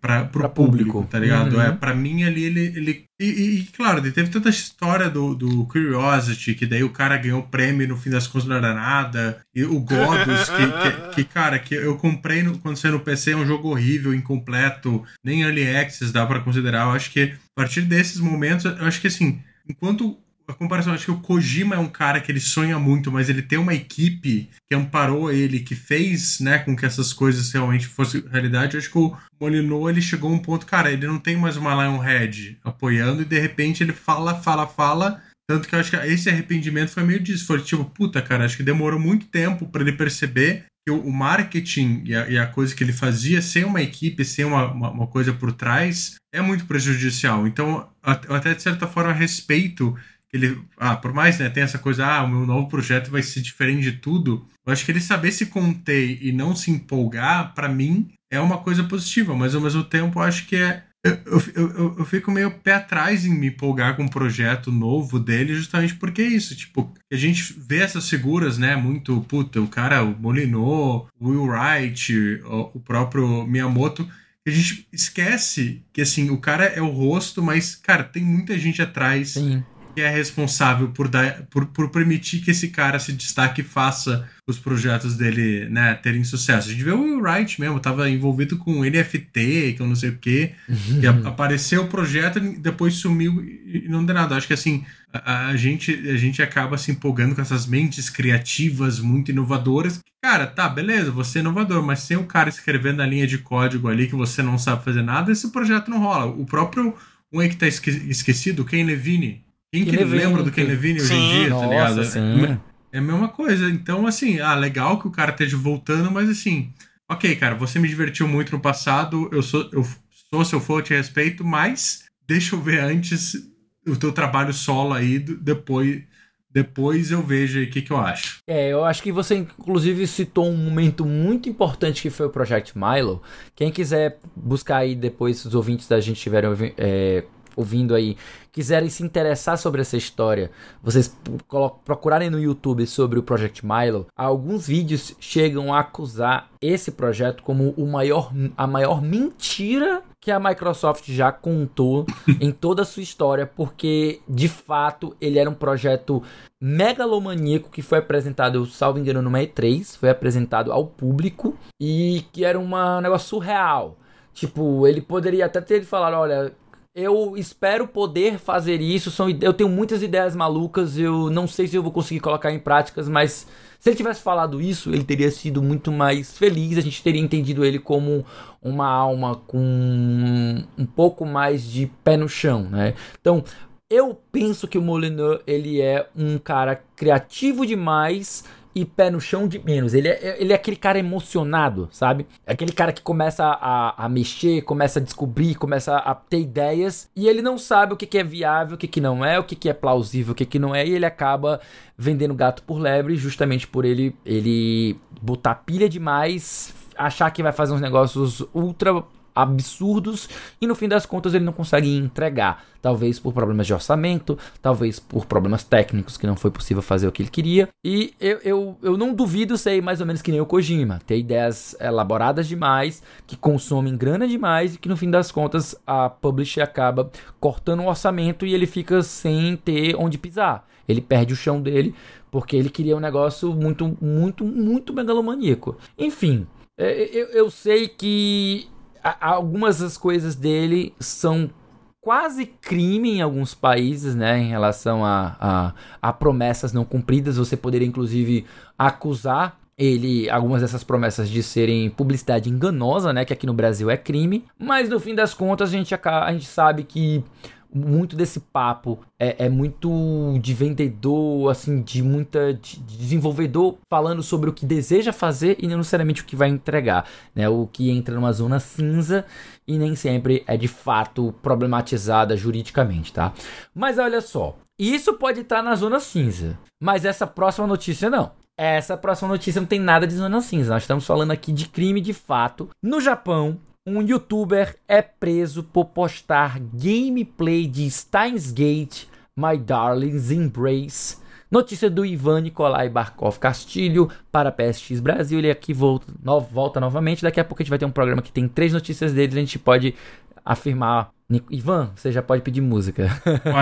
Pra público, público. tá ligado? Uhum. É, pra mim ali ele. ele e, e- claro, teve toda a história do, do Curiosity, que daí o cara ganhou o prêmio no fim das contas não era nada. E o Godus, que, que, que, cara, que eu comprei no- quando saiu no PC, é um jogo horrível, incompleto, nem Early Access dá pra considerar. Eu acho que a partir desses momentos, eu acho que assim, enquanto a comparação, acho que o Kojima é um cara que ele sonha muito, mas ele tem uma equipe que amparou ele, que fez, né, com que essas coisas realmente fossem realidade. Acho que o Molyneux, ele chegou a um ponto, cara, ele não tem mais uma Lionhead apoiando e de repente ele fala, fala, fala. Tanto que eu acho que esse arrependimento foi meio disso. Foi tipo, puta, cara, acho que demorou muito tempo pra ele perceber que o marketing e a, e a coisa que ele fazia sem uma equipe, sem uma, uma, uma coisa por trás, é muito prejudicial. Então, até de certa forma respeito ele, ah, por mais, né, tem essa coisa, ah, o meu novo projeto vai ser diferente de tudo. Eu acho que ele saber se conter e não se empolgar, pra mim, é uma coisa positiva, mas ao mesmo tempo eu acho que é eu, eu, eu, eu fico meio pé atrás em me empolgar com um projeto novo dele, justamente porque é isso. Tipo, a gente vê essas figuras, né? Muito, puta, o cara, o Molyneux, o Will Wright, o, o próprio Miyamoto. A gente esquece que, assim, o cara é o rosto, mas, cara, tem muita gente atrás Sim. Que é responsável por, dar, por, por permitir que esse cara se destaque e faça os projetos dele, né, terem sucesso. A gente vê o Will Wright mesmo, tava envolvido com NFT, que eu não sei o quê, e (laughs) a- apareceu o projeto e depois sumiu e e não deu nada. Acho que assim, a, a gente, a gente acaba se empolgando com essas mentes criativas muito inovadoras. Cara, tá, beleza, você é inovador, mas sem o cara escrevendo a linha de código ali que você não sabe fazer nada, esse projeto não rola. O próprio um aí que tá esque- esquecido, Ken Levine. Quem que lembra do Ken que- Levine hoje em dia, tá Nossa, ligado? sim. É a mesma coisa. Então, assim, ah, legal que o cara esteja voltando, mas assim, ok, cara, você me divertiu muito no passado, eu sou, eu sou seu fã, eu te respeito, mas deixa eu ver antes o teu trabalho solo aí depois depois eu vejo aí o que, que eu acho. É, eu acho que você inclusive citou um momento muito importante que foi o Project Milo. Quem quiser buscar aí depois, se os ouvintes da gente estiverem é, ouvindo aí, quiserem se interessar sobre essa história, vocês procurarem no YouTube sobre o Project Milo, alguns vídeos chegam a acusar esse projeto como o maior, a maior mentira que a Microsoft já contou (laughs) em toda a sua história, porque de fato ele era um projeto megalomaníaco que foi apresentado, salvo engano, no E3, foi apresentado ao público e que era uma, um negócio surreal. Tipo, ele poderia até ter falado, olha, eu espero poder fazer isso. São, eu tenho muitas ideias malucas. Eu não sei se eu vou conseguir colocar em práticas, mas se ele tivesse falado isso, ele teria sido muito mais feliz. A gente teria entendido ele como uma alma com um pouco mais de pé no chão, né? Então, eu penso que o Molyneux ele é um cara criativo demais e pé no chão de menos. Ele é, ele é aquele cara emocionado, sabe? É aquele cara que começa a, a mexer, começa a descobrir, começa a ter ideias e ele não sabe o que, que é viável, o que, que não é, o que, que é plausível, o que, que não é, e ele acaba vendendo gato por lebre justamente por ele, ele botar pilha demais, achar que vai fazer uns negócios ultra absurdos e no fim das contas ele não consegue entregar. Talvez por problemas de orçamento, talvez por problemas técnicos que não foi possível fazer o que ele queria. E eu, eu, eu não duvido ser mais ou menos que nem o Kojima, ter ideias elaboradas demais, que consomem grana demais e que no fim das contas a publisher acaba cortando o orçamento e ele fica sem ter onde pisar. Ele perde o chão dele porque ele queria um negócio muito, muito, muito megalomaníaco. Enfim, é, eu, eu sei que algumas das coisas dele são quase crime em alguns países, né, em relação a, a, a, promessas não cumpridas. Você poderia, inclusive, acusar ele, algumas dessas promessas de serem publicidade enganosa, né, que aqui no Brasil é crime. Mas no fim das contas, a gente, a gente sabe que muito desse papo é, é, muito de vendedor, assim, de muita de desenvolvedor falando sobre o que deseja fazer e não necessariamente o que vai entregar, né? O que entra numa zona cinza e nem sempre é de fato problematizada juridicamente, tá? Mas olha só, isso pode estar na zona cinza, mas essa próxima notícia não. Essa próxima notícia não tem nada de zona cinza. Nós estamos falando aqui de crime de fato no Japão um youtuber é preso por postar gameplay de Steins Gate, My Darling's Embrace. Notícia do Ivan Nikolai Barkov Castilho para PSX Brasil. Ele aqui volta, no, volta novamente. Daqui a pouco a gente vai ter um programa que tem três notícias dele. A gente pode afirmar. Ivan, você já pode pedir música.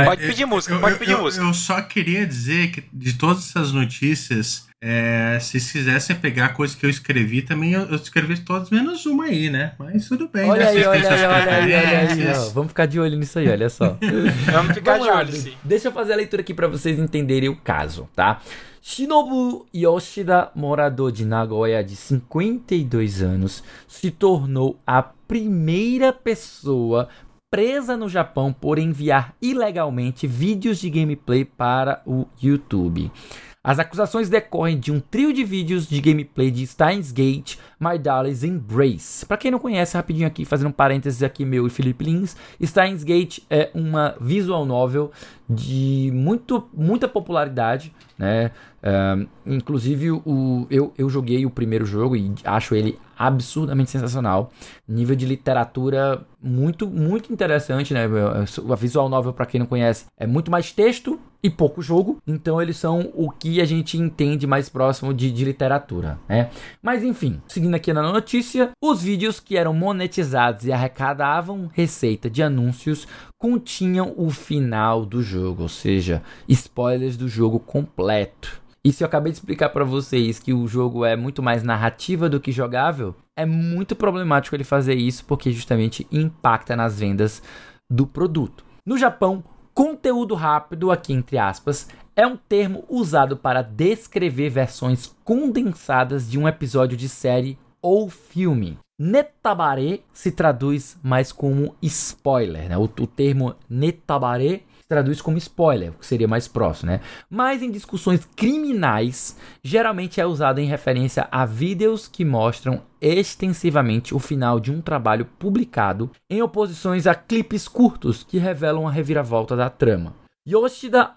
pode pedir música, eu, pode pedir eu, música. Eu só queria dizer que de todas essas notícias, é, se quisessem pegar a coisa que eu escrevi, também eu, eu, escrevi todas menos uma aí, né? Mas tudo bem. Olha né? aí, olha aí, olha aí, olha aí, Vamos ficar de olho nisso aí, olha só. (laughs) Vamos ficar Vamos de olho, sim. Deixa eu fazer a leitura aqui para vocês entenderem o caso, tá? Shinobu Yoshida, morador de Nagoya de 52 anos, se tornou a primeira pessoa presa no Japão por enviar ilegalmente vídeos de gameplay para o YouTube. As acusações decorrem de um trio de vídeos de gameplay de Steins Gate, My Darling's Embrace. Para quem não conhece, rapidinho aqui, fazendo um parênteses aqui meu e Felipe Lins, Steins Gate é uma visual novel de muito, muita popularidade, né? Inclusive, o, eu, eu joguei o primeiro jogo e acho ele absurdamente sensacional. Nível de literatura muito, muito interessante, né? A visual novel, para quem não conhece, é muito mais texto e pouco jogo. Então, eles são o que a gente entende mais próximo de, de literatura, né? Mas, enfim, seguindo aqui na notícia, os vídeos que eram monetizados e arrecadavam receita de anúncios continham o final do jogo, ou seja, spoilers do jogo completo. E se eu acabei de explicar para vocês que o jogo é muito mais narrativa do que jogável, é muito problemático ele fazer isso porque justamente impacta nas vendas do produto. No Japão, conteúdo rápido, aqui entre aspas, é um termo usado para descrever versões condensadas de um episódio de série ou filme. Netabare se traduz mais como spoiler, né? O, o termo netabare traduz como spoiler, o que seria mais próximo, né? Mas em discussões criminais, geralmente é usado em referência a vídeos que mostram extensivamente o final de um trabalho publicado, em oposições a clipes curtos que revelam a reviravolta da trama. Yoshida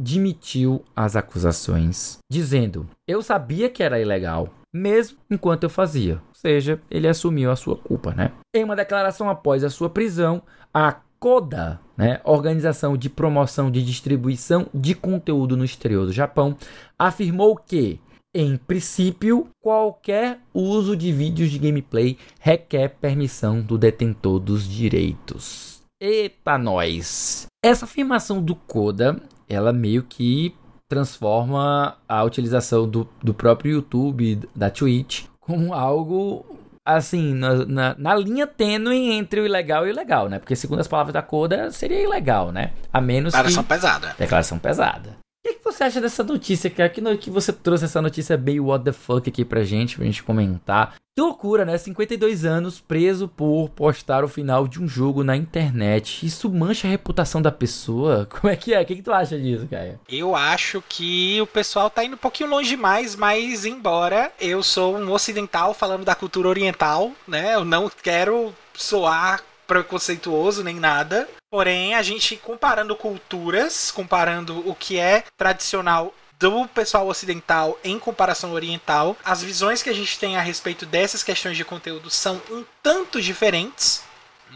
admitiu as acusações, dizendo: Eu sabia que era ilegal, mesmo enquanto eu fazia. Ou seja, ele assumiu a sua culpa, né? Em uma declaração após a sua prisão, a Koda, né, Organização de Promoção de Distribuição de Conteúdo no Exterior do Japão, afirmou que, em princípio, qualquer uso de vídeos de gameplay requer permissão do detentor dos direitos. Eita nós! Essa afirmação do Koda, ela meio que transforma a utilização do, do próprio YouTube, da Twitch, como algo assim, na, na, na, linha tênue entre o ilegal e o ilegal, né? Porque segundo as palavras da Coda, seria ilegal, né? A menos Declaração que... pesada. Declaração pesada. O que, que, você acha dessa notícia, cara? Que, que você trouxe essa notícia bem what the fuck aqui pra gente, pra gente comentar. Que loucura, né? 52 anos preso por postar o final de um jogo na internet. Isso mancha a reputação da pessoa? (laughs) Como é que é? O que, que tu acha disso, cara? Eu acho que o pessoal tá indo um pouquinho longe demais, mas embora eu sou um ocidental falando da cultura oriental, né? Eu não quero soar preconceituoso nem nada. Porém, a gente comparando culturas, comparando o que é tradicional do pessoal ocidental em comparação oriental, as visões que a gente tem a respeito dessas questões de conteúdo são um tanto diferentes,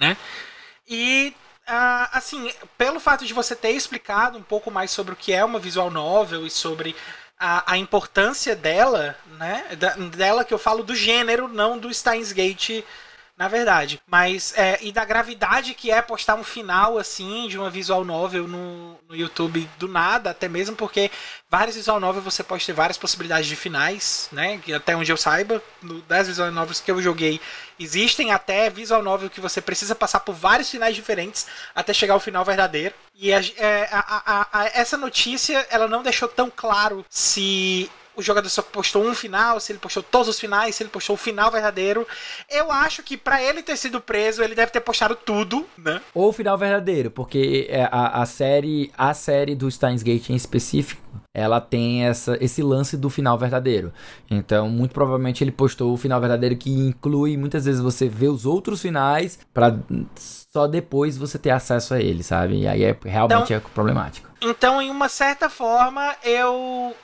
né? E Uh, assim, pelo fato de você ter explicado um pouco mais sobre o que é uma visual novel e sobre a, a importância dela, né? Da, dela que eu falo do gênero, não do Steins Gate na verdade. Mas, é, e da gravidade que é postar um final, assim, de uma visual novel no, no YouTube do nada, até mesmo porque várias visual novel você pode ter várias possibilidades de finais, né? Que até onde eu saiba, no, das visual novels que eu joguei, existem até visual novel que você precisa passar por vários finais diferentes até chegar ao final verdadeiro. E a, é, a, a, essa notícia, ela não deixou tão claro se o jogador só postou um final, se ele postou todos os finais, se ele postou o final verdadeiro. Eu acho que para ele ter sido preso, ele deve ter postado tudo, né? Ou o final verdadeiro, porque é, a, a série, a série do Steins Gate em específico, ela tem essa, esse lance do final verdadeiro. Então, muito provavelmente ele postou o final verdadeiro que inclui muitas vezes você ver os outros finais para só depois você ter acesso a ele, sabe? E aí é realmente então, é problemático. Então, em uma certa forma, eu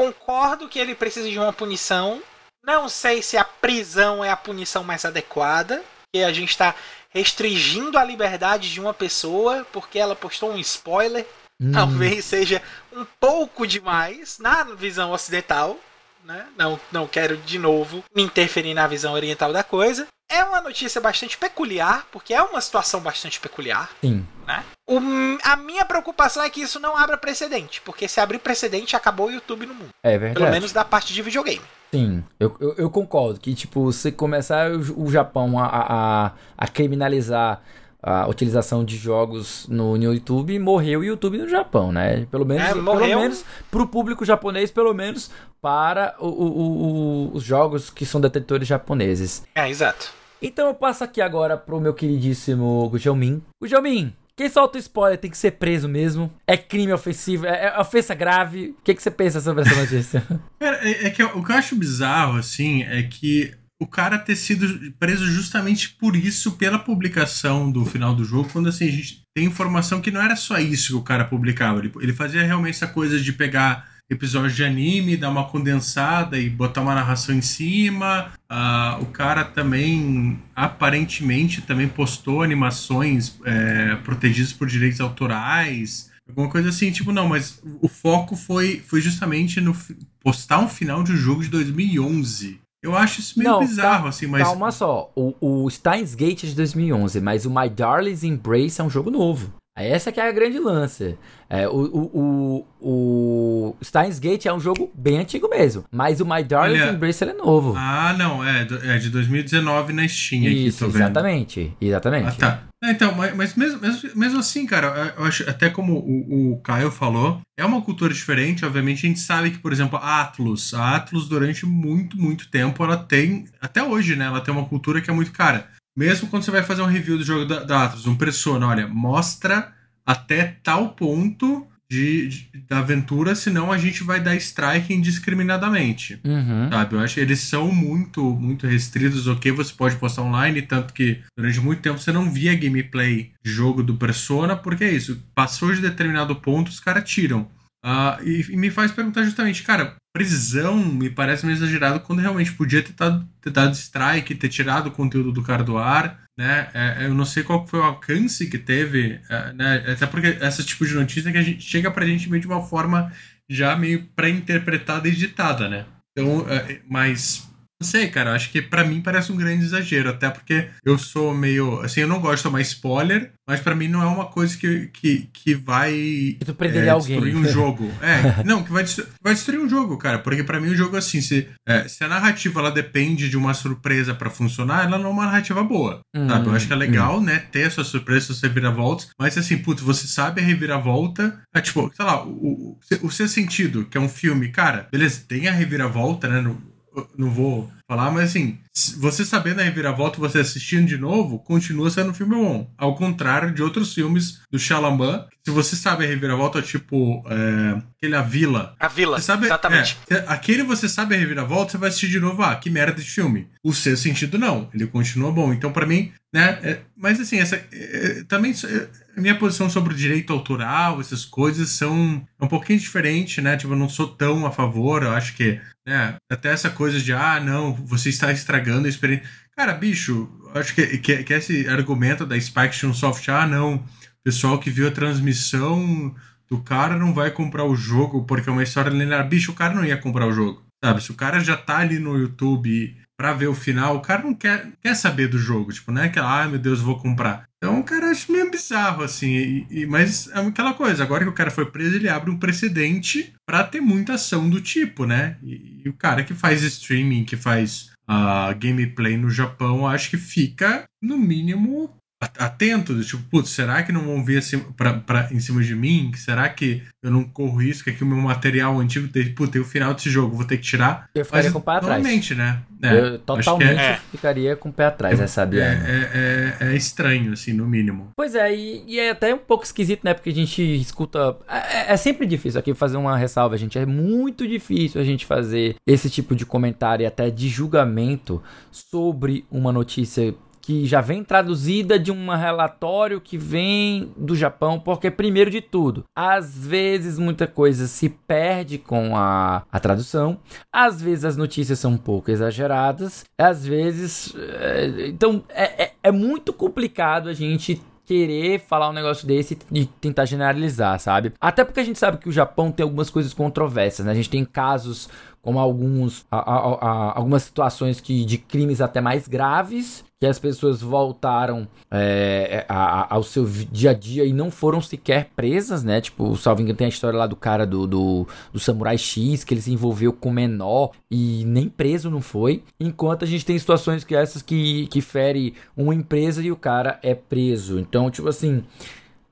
Concordo que ele precisa de uma punição. Não sei se a prisão é a punição mais adequada. Que a gente está restringindo a liberdade de uma pessoa porque ela postou um spoiler. Hum. Talvez seja um pouco demais na visão ocidental. Né? Não, não quero de novo me interferir na visão oriental da coisa. É uma notícia bastante peculiar, porque é uma situação bastante peculiar. Sim. Né? O, a minha preocupação é que isso não abra precedente, porque se abrir precedente, acabou o YouTube no mundo. É verdade. Pelo menos da parte de videogame. Sim, eu, eu, eu concordo que, tipo, se começar o, o Japão a, a, a criminalizar a utilização de jogos no, no YouTube, morreu o YouTube no Japão, né? Pelo menos, é, pelo menos pro público japonês, pelo menos para o, o, o, os jogos que são detetores japoneses. É, exato. Então eu passo aqui agora pro meu queridíssimo Gujelmin. Gujelmin, quem solta spoiler tem que ser preso mesmo. É crime ofensivo, é, é ofensa grave. O que, que você pensa sobre essa notícia? (laughs) Cara, é, é, que o que eu acho bizarro, assim, é que o cara ter sido preso justamente por isso, pela publicação do final do jogo, quando assim, a gente tem informação que não era só isso que o cara publicava. Ele, ele fazia realmente essa coisa de pegar episódio de anime, dar uma condensada e botar uma narração em cima. Uh, o cara também, aparentemente, também postou animações é, protegidas por direitos autorais. Alguma coisa assim, tipo, não, mas o foco foi, foi justamente no postar um final de um jogo de 2011. Eu acho isso meio não, bizarro, assim, mas. Calma só, o, o Steins Gate é de 2011, mas o My Darling's Embrace é um jogo novo. Essa que é a grande lance. É, o, o, o, o Steins Gate é um jogo bem antigo mesmo, mas o My Darling Olha, Embrace é novo. Ah, não, é, é de 2019 na Steam Isso, aqui, exatamente, exatamente. Ah, tá. É, então, mas, mas mesmo, mesmo, mesmo, assim, cara, eu acho, até como o, o Caio falou, é uma cultura diferente, obviamente a gente sabe que, por exemplo, a Atlus, a Atlus durante muito, muito tempo, ela tem, até hoje, né, ela tem uma cultura que é muito cara. Mesmo quando você vai fazer um review do jogo da, da Atlus, um Persona, olha, mostra até tal ponto de, de, da aventura, senão a gente vai dar strike indiscriminadamente. Uhum. Sabe? Eu acho que eles são muito, muito restritos. Ok, você pode postar online, tanto que durante muito tempo você não via gameplay de jogo do Persona, porque é isso. Passou de determinado ponto, os caras tiram. Uh, e, e, me faz perguntar justamente, cara, prisão me parece meio exagerado quando realmente podia ter dado, ter dado strike, ter tirado o conteúdo do cara do ar, né? É, eu não sei qual foi o alcance que teve, é, né? Até porque esse tipo de notícia que a gente chega pra gente meio de uma forma já meio pré-interpretada e editada, né? Então, é, mas não sei, cara. Acho que para mim parece um grande exagero. Até porque eu sou meio. Assim, eu não gosto de tomar spoiler, mas para mim não é uma coisa que, que, que vai. Que tu é, destruir um jogo. É, (laughs) não, que vai, destruir, vai destruir um jogo, cara. Porque para mim o um jogo, assim, se, é, se a narrativa ela depende de uma surpresa para funcionar, ela não é uma narrativa boa. Hum, sabe? Eu acho que é legal, hum. né, ter essa surpresa, suas reviravoltas. Mas assim, putz, você sabe a reviravolta. É, tipo, sei lá, o, o, o seu sentido, que é um filme, cara, beleza, tem a reviravolta, né? No, não vou falar, mas assim, você sabendo a reviravolta você assistindo de novo, continua sendo um filme bom. Ao contrário de outros filmes do Shyamalan, se você sabe a reviravolta, tipo é, aquele A Vila. A Vila, você sabe, exatamente. É, aquele você sabe a reviravolta, você vai assistir de novo, ah, que merda de filme. O seu sentido não, ele continua bom. Então para mim, né, é, mas assim, essa é, também é, minha posição sobre o direito autoral, essas coisas são um pouquinho diferente, né? Tipo, eu não sou tão a favor, eu acho que, né, até essa coisa de, ah, não, você está estragando a experiência. Cara, bicho, acho que, que, que esse argumento da Spike Soft, ah, não, pessoal que viu a transmissão do cara não vai comprar o jogo porque é uma história linear. Bicho, o cara não ia comprar o jogo. Sabe, se o cara já tá ali no YouTube pra ver o final, o cara não quer, quer saber do jogo. Tipo, não é aquela, ah, meu Deus, vou comprar. Então, cara acha meio bizarro, assim. E, e, mas é aquela coisa, agora que o cara foi preso, ele abre um precedente para ter muita ação do tipo, né? E, e, o cara que faz streaming, que faz uh, gameplay no Japão, acho que fica, no mínimo, atento, tipo, putz, será que não vão vir assim pra, pra, em cima de mim? Será que eu não corro risco que o meu material antigo tem, putz, tem o final desse jogo, vou ter que tirar? Eu ficaria Mas, com o pé atrás. Normalmente, né? É, eu totalmente é, ficaria com o pé atrás, é, né, sabia? É, é, é, estranho, assim, no mínimo. Pois é, e, e, é até um pouco esquisito, né? Porque a gente escuta. É, é sempre difícil aqui fazer uma ressalva, gente. É muito difícil a gente fazer esse tipo de comentário e até de julgamento sobre uma notícia que já vem traduzida de um relatório que vem do Japão, porque primeiro de tudo, às vezes muita coisa se perde com a, a tradução, às vezes as notícias são um pouco exageradas, às vezes. É, então é, é, é muito complicado a gente querer falar um negócio desse e tentar generalizar, sabe? Até porque a gente sabe que o Japão tem algumas coisas controversas, né? A gente tem casos como alguns, a, a, a, algumas situações que, de crimes até mais graves, que as pessoas voltaram é, ao seu dia a dia e não foram sequer presas, né? Tipo, salvo engano, tem a história lá do cara do, do, do Samurai X, que ele se envolveu com menor e nem preso não foi. Enquanto a gente tem situações que essas que, que fere uma empresa e o cara é preso. Então, tipo assim,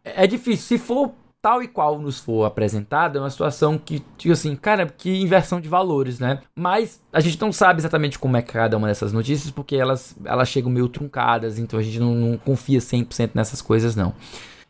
é difícil. Se for tal e qual nos for apresentado, é uma situação que, tipo assim, cara, que inversão de valores, né? Mas a gente não sabe exatamente como é cada uma dessas notícias, porque elas, elas chegam meio truncadas, então a gente não, não confia 100% nessas coisas, não.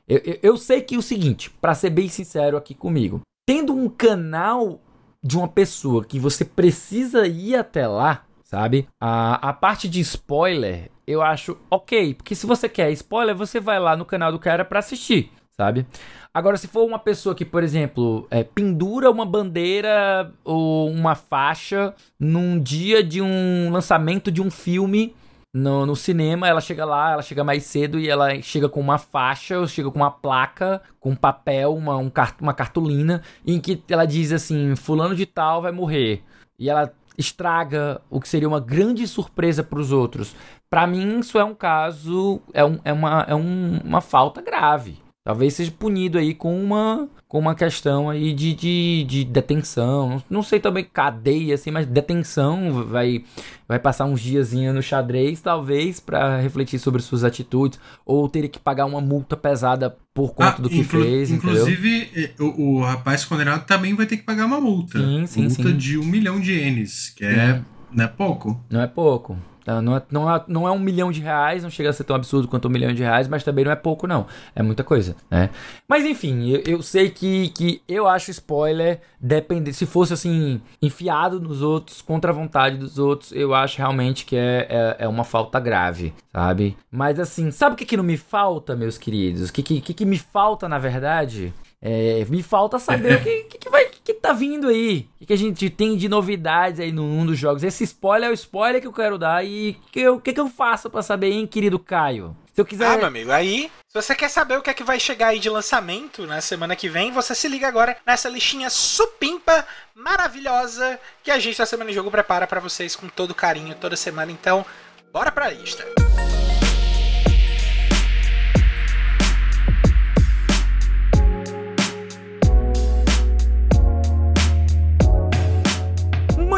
Eu, eu, eu sei que é o seguinte, para ser bem sincero aqui comigo, tendo um canal de uma pessoa que você precisa ir até lá, sabe? A, a parte de spoiler, eu acho ok, porque se você quer spoiler, você vai lá no canal do cara para assistir, sabe? Agora, se for uma pessoa que, por exemplo, é, pendura uma bandeira ou uma faixa num dia de um lançamento de um filme no, no, cinema, ela chega lá, ela chega mais cedo e ela chega com uma faixa, ou chega com uma placa, com papel, uma, um, uma cartolina, em que ela diz assim: Fulano de Tal vai morrer. E ela estraga o que seria uma grande surpresa para os outros. Para mim, isso é um caso, é, um, é, uma, é um, uma falta grave. Talvez seja punido aí com uma, com uma questão aí de, de, de detenção. Não, não, sei também cadeia, assim, mas detenção. Vai, vai passar uns diazinhos no xadrez, talvez, para refletir sobre suas atitudes. Ou teria que pagar uma multa pesada por conta ah, do que fez. Inclusive, eh, o, o, rapaz condenado também vai ter que pagar uma multa. Sim, sim, multa sim. de um milhão de ienes, que é, não é pouco. Não é pouco. Tá? Não, é, não, é, não é um milhão de reais, não chega a ser tão absurdo quanto um milhão de reais, mas também não é pouco, não. É muita coisa, né? Mas enfim, eu, eu sei que, que eu acho spoiler, depende, se fosse assim, enfiado nos outros, contra a vontade dos outros, eu acho realmente que é, é, é uma falta grave, sabe? Mas assim, sabe o que, que não me falta, meus queridos? O que, que, que me falta, na verdade? É, me falta saber o que, que, que, vai que tá vindo aí. O que, a gente tem de novidades aí no mundo dos jogos. Esse spoiler é o spoiler que eu quero dar. E o que, que, que eu faço para saber, hein, querido Caio? Se eu quiser. Ah, meu amigo, aí, se você quer saber o que é que vai chegar aí de lançamento na semana que vem, você se liga agora nessa listinha supimpa maravilhosa que a gente da Semana de Jogo prepara para vocês com todo carinho toda semana. Então, bora pra lista. Música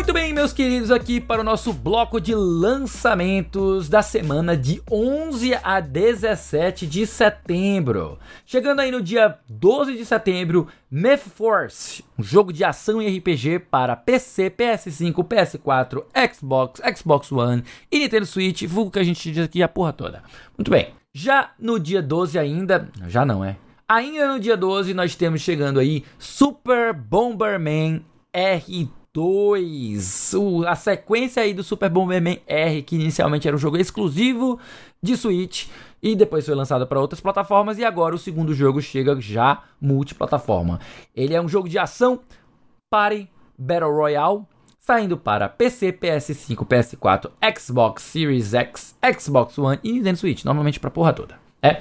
Muito bem, meus queridos, aqui para o nosso bloco de lançamentos da semana de 11 a 17 de setembro. Chegando aí no dia 12 de setembro, Myth Force, um jogo de ação e RPG para PC, PS5, PS4, Xbox, Xbox One e Nintendo Switch, vulgo que a gente diz aqui a porra toda. Muito bem. Já no dia 12 ainda, já não é. Ainda no dia 12 nós temos chegando aí Super Bomberman R 2. a sequência aí do Super Bomberman R, que inicialmente era um jogo exclusivo de Switch e depois foi lançado para outras plataformas e agora o segundo jogo chega já multiplataforma. Ele é um jogo de ação, party, battle royale, saindo para PC, PS5, PS4, Xbox Series X, Xbox One e Nintendo Switch, normalmente para porra toda. É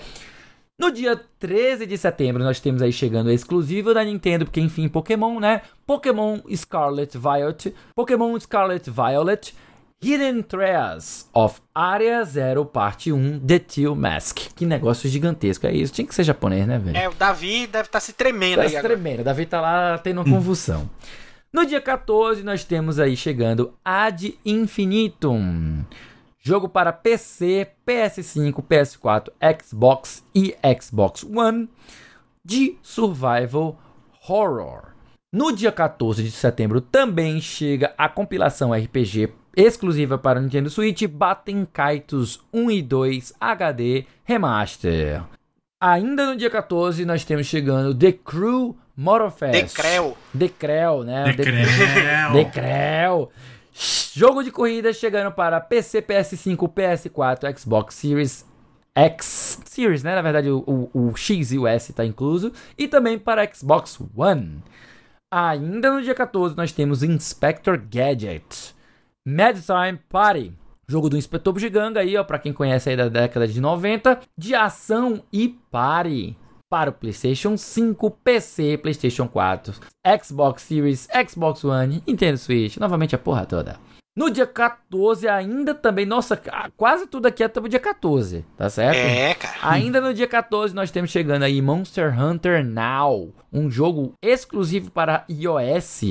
no dia 13 de setembro, nós temos aí chegando exclusivo da Nintendo, porque enfim, Pokémon, né? Pokémon Scarlet Violet, Pokémon Scarlet Violet, Hidden Treasures of Area Zero Parte 1 The Teal Mask. Que negócio gigantesco é isso? Tinha que ser japonês, né, velho? É, o Davi deve estar tá se tremendo tá aí se agora. tremendo. O Davi tá lá tendo uma convulsão. No dia 14, nós temos aí chegando Ad Infinitum. Jogo para PC, PS5, PS4, Xbox e Xbox One de Survival Horror. No dia 14 de setembro também chega a compilação RPG exclusiva para Nintendo Switch Batem Kaitos 1 e 2 HD Remaster. Ainda no dia 14 nós temos chegando The Crew Motorfest. Decrel. Decrel, né? Decrel. (laughs) Decrel. Jogo de corrida chegando para PC, PS5, PS4, Xbox Series X Series, né? Na verdade, o, o, o, X e o S está incluso. E também para Xbox One. Ainda no dia 14, nós temos Inspector Gadget. Mad Time Party. Jogo do Inspetor Bugiganga aí, ó, para quem conhece aí da década de 90. De ação e party para o PlayStation 5, PC, PlayStation 4, Xbox Series, Xbox One, Nintendo Switch, novamente a porra toda. No dia 14, ainda também, nossa, quase tudo aqui é até o dia 14, tá certo? É, cara. Ainda no dia 14, nós temos chegando aí Monster Hunter Now, um jogo exclusivo para iOS,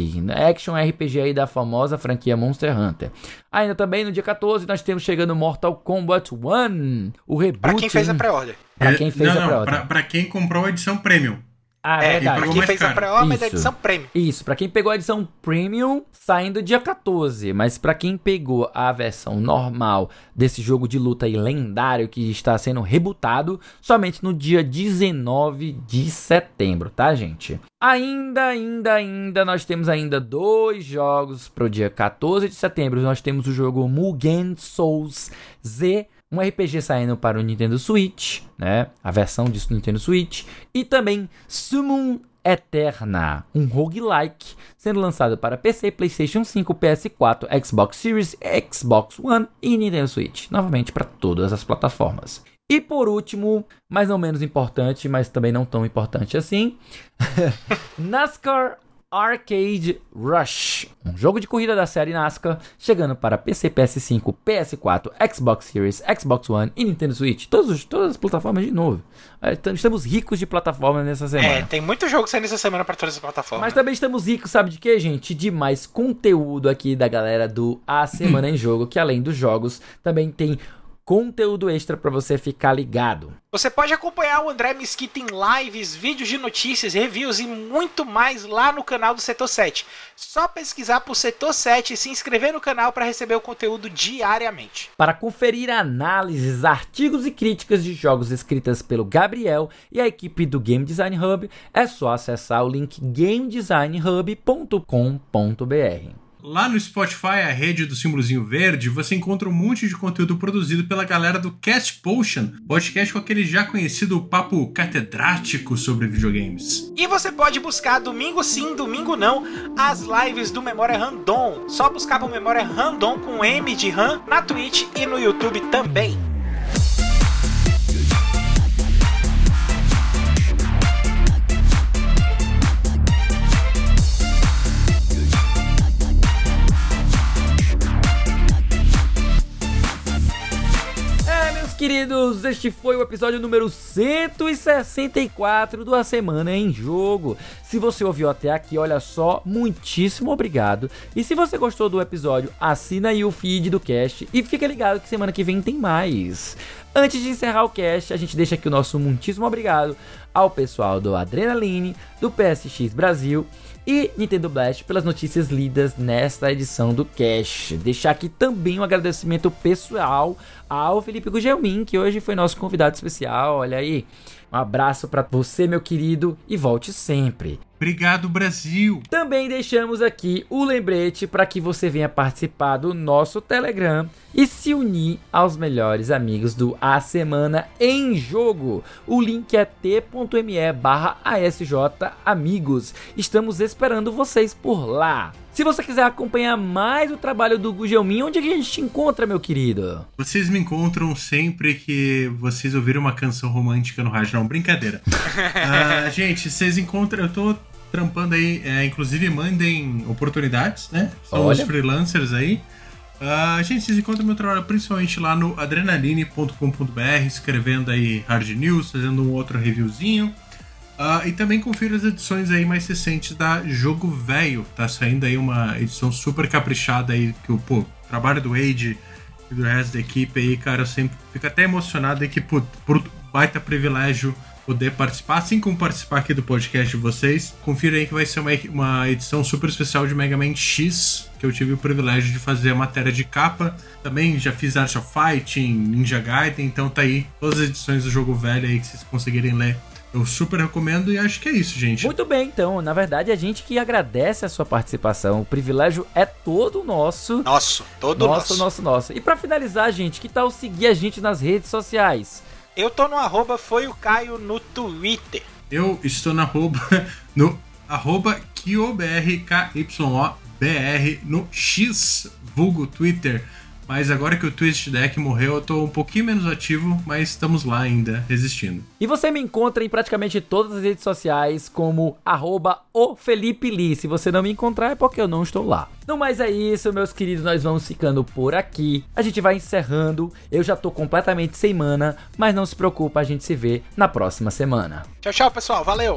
action RPG aí da famosa franquia Monster Hunter. Ainda também no dia 14, nós temos chegando Mortal Kombat 1, o reboot. Pra quem fez a pré-order. Pra quem fez não, a pré-order. Pra, pra quem comprou a edição Premium. Ah, é, verdade. Pra quem fez caro. a pré-order da edição Premium. Isso, pra quem pegou a edição Premium, saindo dia 14. Mas pra quem pegou a versão normal desse jogo de luta aí lendário que está sendo rebutado, somente no dia 19 de setembro, tá, gente? Ainda, ainda, ainda, nós temos ainda dois jogos pro dia 14 de setembro. Nós temos o jogo Mugen Souls Z um RPG saindo para o Nintendo Switch, né? A versão disso no Nintendo Switch. E também Summon Eterna, um roguelike, sendo lançado para PC, PlayStation 5, PS4, Xbox Series, Xbox One e Nintendo Switch. Novamente para todas as plataformas. E por último, mas não menos importante, mas também não tão importante assim, (laughs) NASCAR Arcade Rush, um jogo de corrida da série NASCAR, chegando para PC, PS5, PS4, Xbox Series, Xbox One e Nintendo Switch. Todos, todas as plataformas de novo. É, estamos ricos de plataformas nessa semana. É, tem muito jogo saindo essa semana para todas as plataformas. Mas também estamos ricos, sabe de quê, gente? De mais conteúdo aqui da galera do A Semana em Jogo, que além dos jogos, também tem conteúdo extra para você ficar ligado. Você pode acompanhar o André Mesquita em lives, vídeos de notícias, reviews e muito mais lá no canal do Setor 7. Só pesquisar por Setor 7 e se inscrever no canal para receber o conteúdo diariamente. Para conferir análises, artigos e críticas de jogos escritas pelo Gabriel e a equipe do Game Design Hub, é só acessar o link gamedesignhub.com.br. Lá no Spotify, a rede do símbolozinho verde, você encontra um monte de conteúdo produzido pela galera do Cast Potion, podcast com aquele já conhecido papo catedrático sobre videogames. E você pode buscar domingo sim, domingo não, as lives do Memória Random. Só buscar por Memória Random com M de RAM na Twitch e no YouTube também. Queridos, este foi o episódio número 164 do A Semana em Jogo. Se você ouviu até aqui, olha só, muitíssimo obrigado. E se você gostou do episódio, assina aí o feed do cast e fica ligado que semana que vem tem mais. Antes de encerrar o cast, a gente deixa aqui o nosso muitíssimo obrigado ao pessoal do Adrenaline, do PSX Brasil e Nintendo Blast pelas notícias lidas nesta edição do Cash. Deixar aqui também um agradecimento pessoal ao Felipe Gugelmin, que hoje foi nosso convidado especial. Olha aí. Um abraço para você, meu querido, e volte sempre. Obrigado, Brasil! Também deixamos aqui o lembrete para que você venha participar do nosso Telegram e se unir aos melhores amigos do A Semana em Jogo. O link é t.me barra ASJ Amigos. Estamos esperando vocês por lá. Se você quiser acompanhar mais o trabalho do Gugelmin, onde é que a gente te encontra, meu querido? Vocês me encontram sempre que vocês ouviram uma canção romântica no rádio. Não, brincadeira. uh, (laughs) gente, vocês encontram. Eu tô trampando aí, é, inclusive mandem oportunidades, né? Somos freelancers aí. Uh, gente, vocês encontram meu trabalho principalmente lá no adrenaline.com.br, escrevendo aí hard news, fazendo um outro reviewzinho. Uh, e também confira as edições aí mais recentes da Jogo Velho. Tá saindo aí uma edição super caprichada aí, que o trabalho do Wade e do resto da equipe aí, cara, eu sempre fico até emocionado aí que, pô, por baita privilégio poder participar, assim como participar aqui do podcast de vocês. Confira aí que vai ser uma, uma edição super especial de Mega Man X, que eu tive o privilégio de fazer a matéria de capa. Também já fiz Art of Fighting, Ninja Gaiden, então tá aí todas as edições do jogo velho aí que vocês conseguirem ler eu super recomendo e acho que é isso, gente. Muito bem, então. Na verdade, a gente que agradece a sua participação. O privilégio é todo nosso. Nosso, todo nosso. Nosso, nosso, nosso. E para finalizar, gente, que tal seguir a gente nas redes sociais? Eu tô no arroba foi o Caio no Twitter. Eu estou na arroba, (laughs) no arroba K-Y-O-B-R, no X, vulgo Twitter. Mas agora que o Twist Deck morreu, eu tô um pouquinho menos ativo, mas estamos lá ainda, resistindo. E você me encontra em praticamente todas as redes sociais como arroba o Felipe Lee. Se você não me encontrar é porque eu não estou lá. No mais é isso, meus queridos, nós vamos ficando por aqui. A gente vai encerrando. Eu já tô completamente sem mana, mas não se preocupa, a gente se vê na próxima semana. Tchau, tchau, pessoal. Valeu!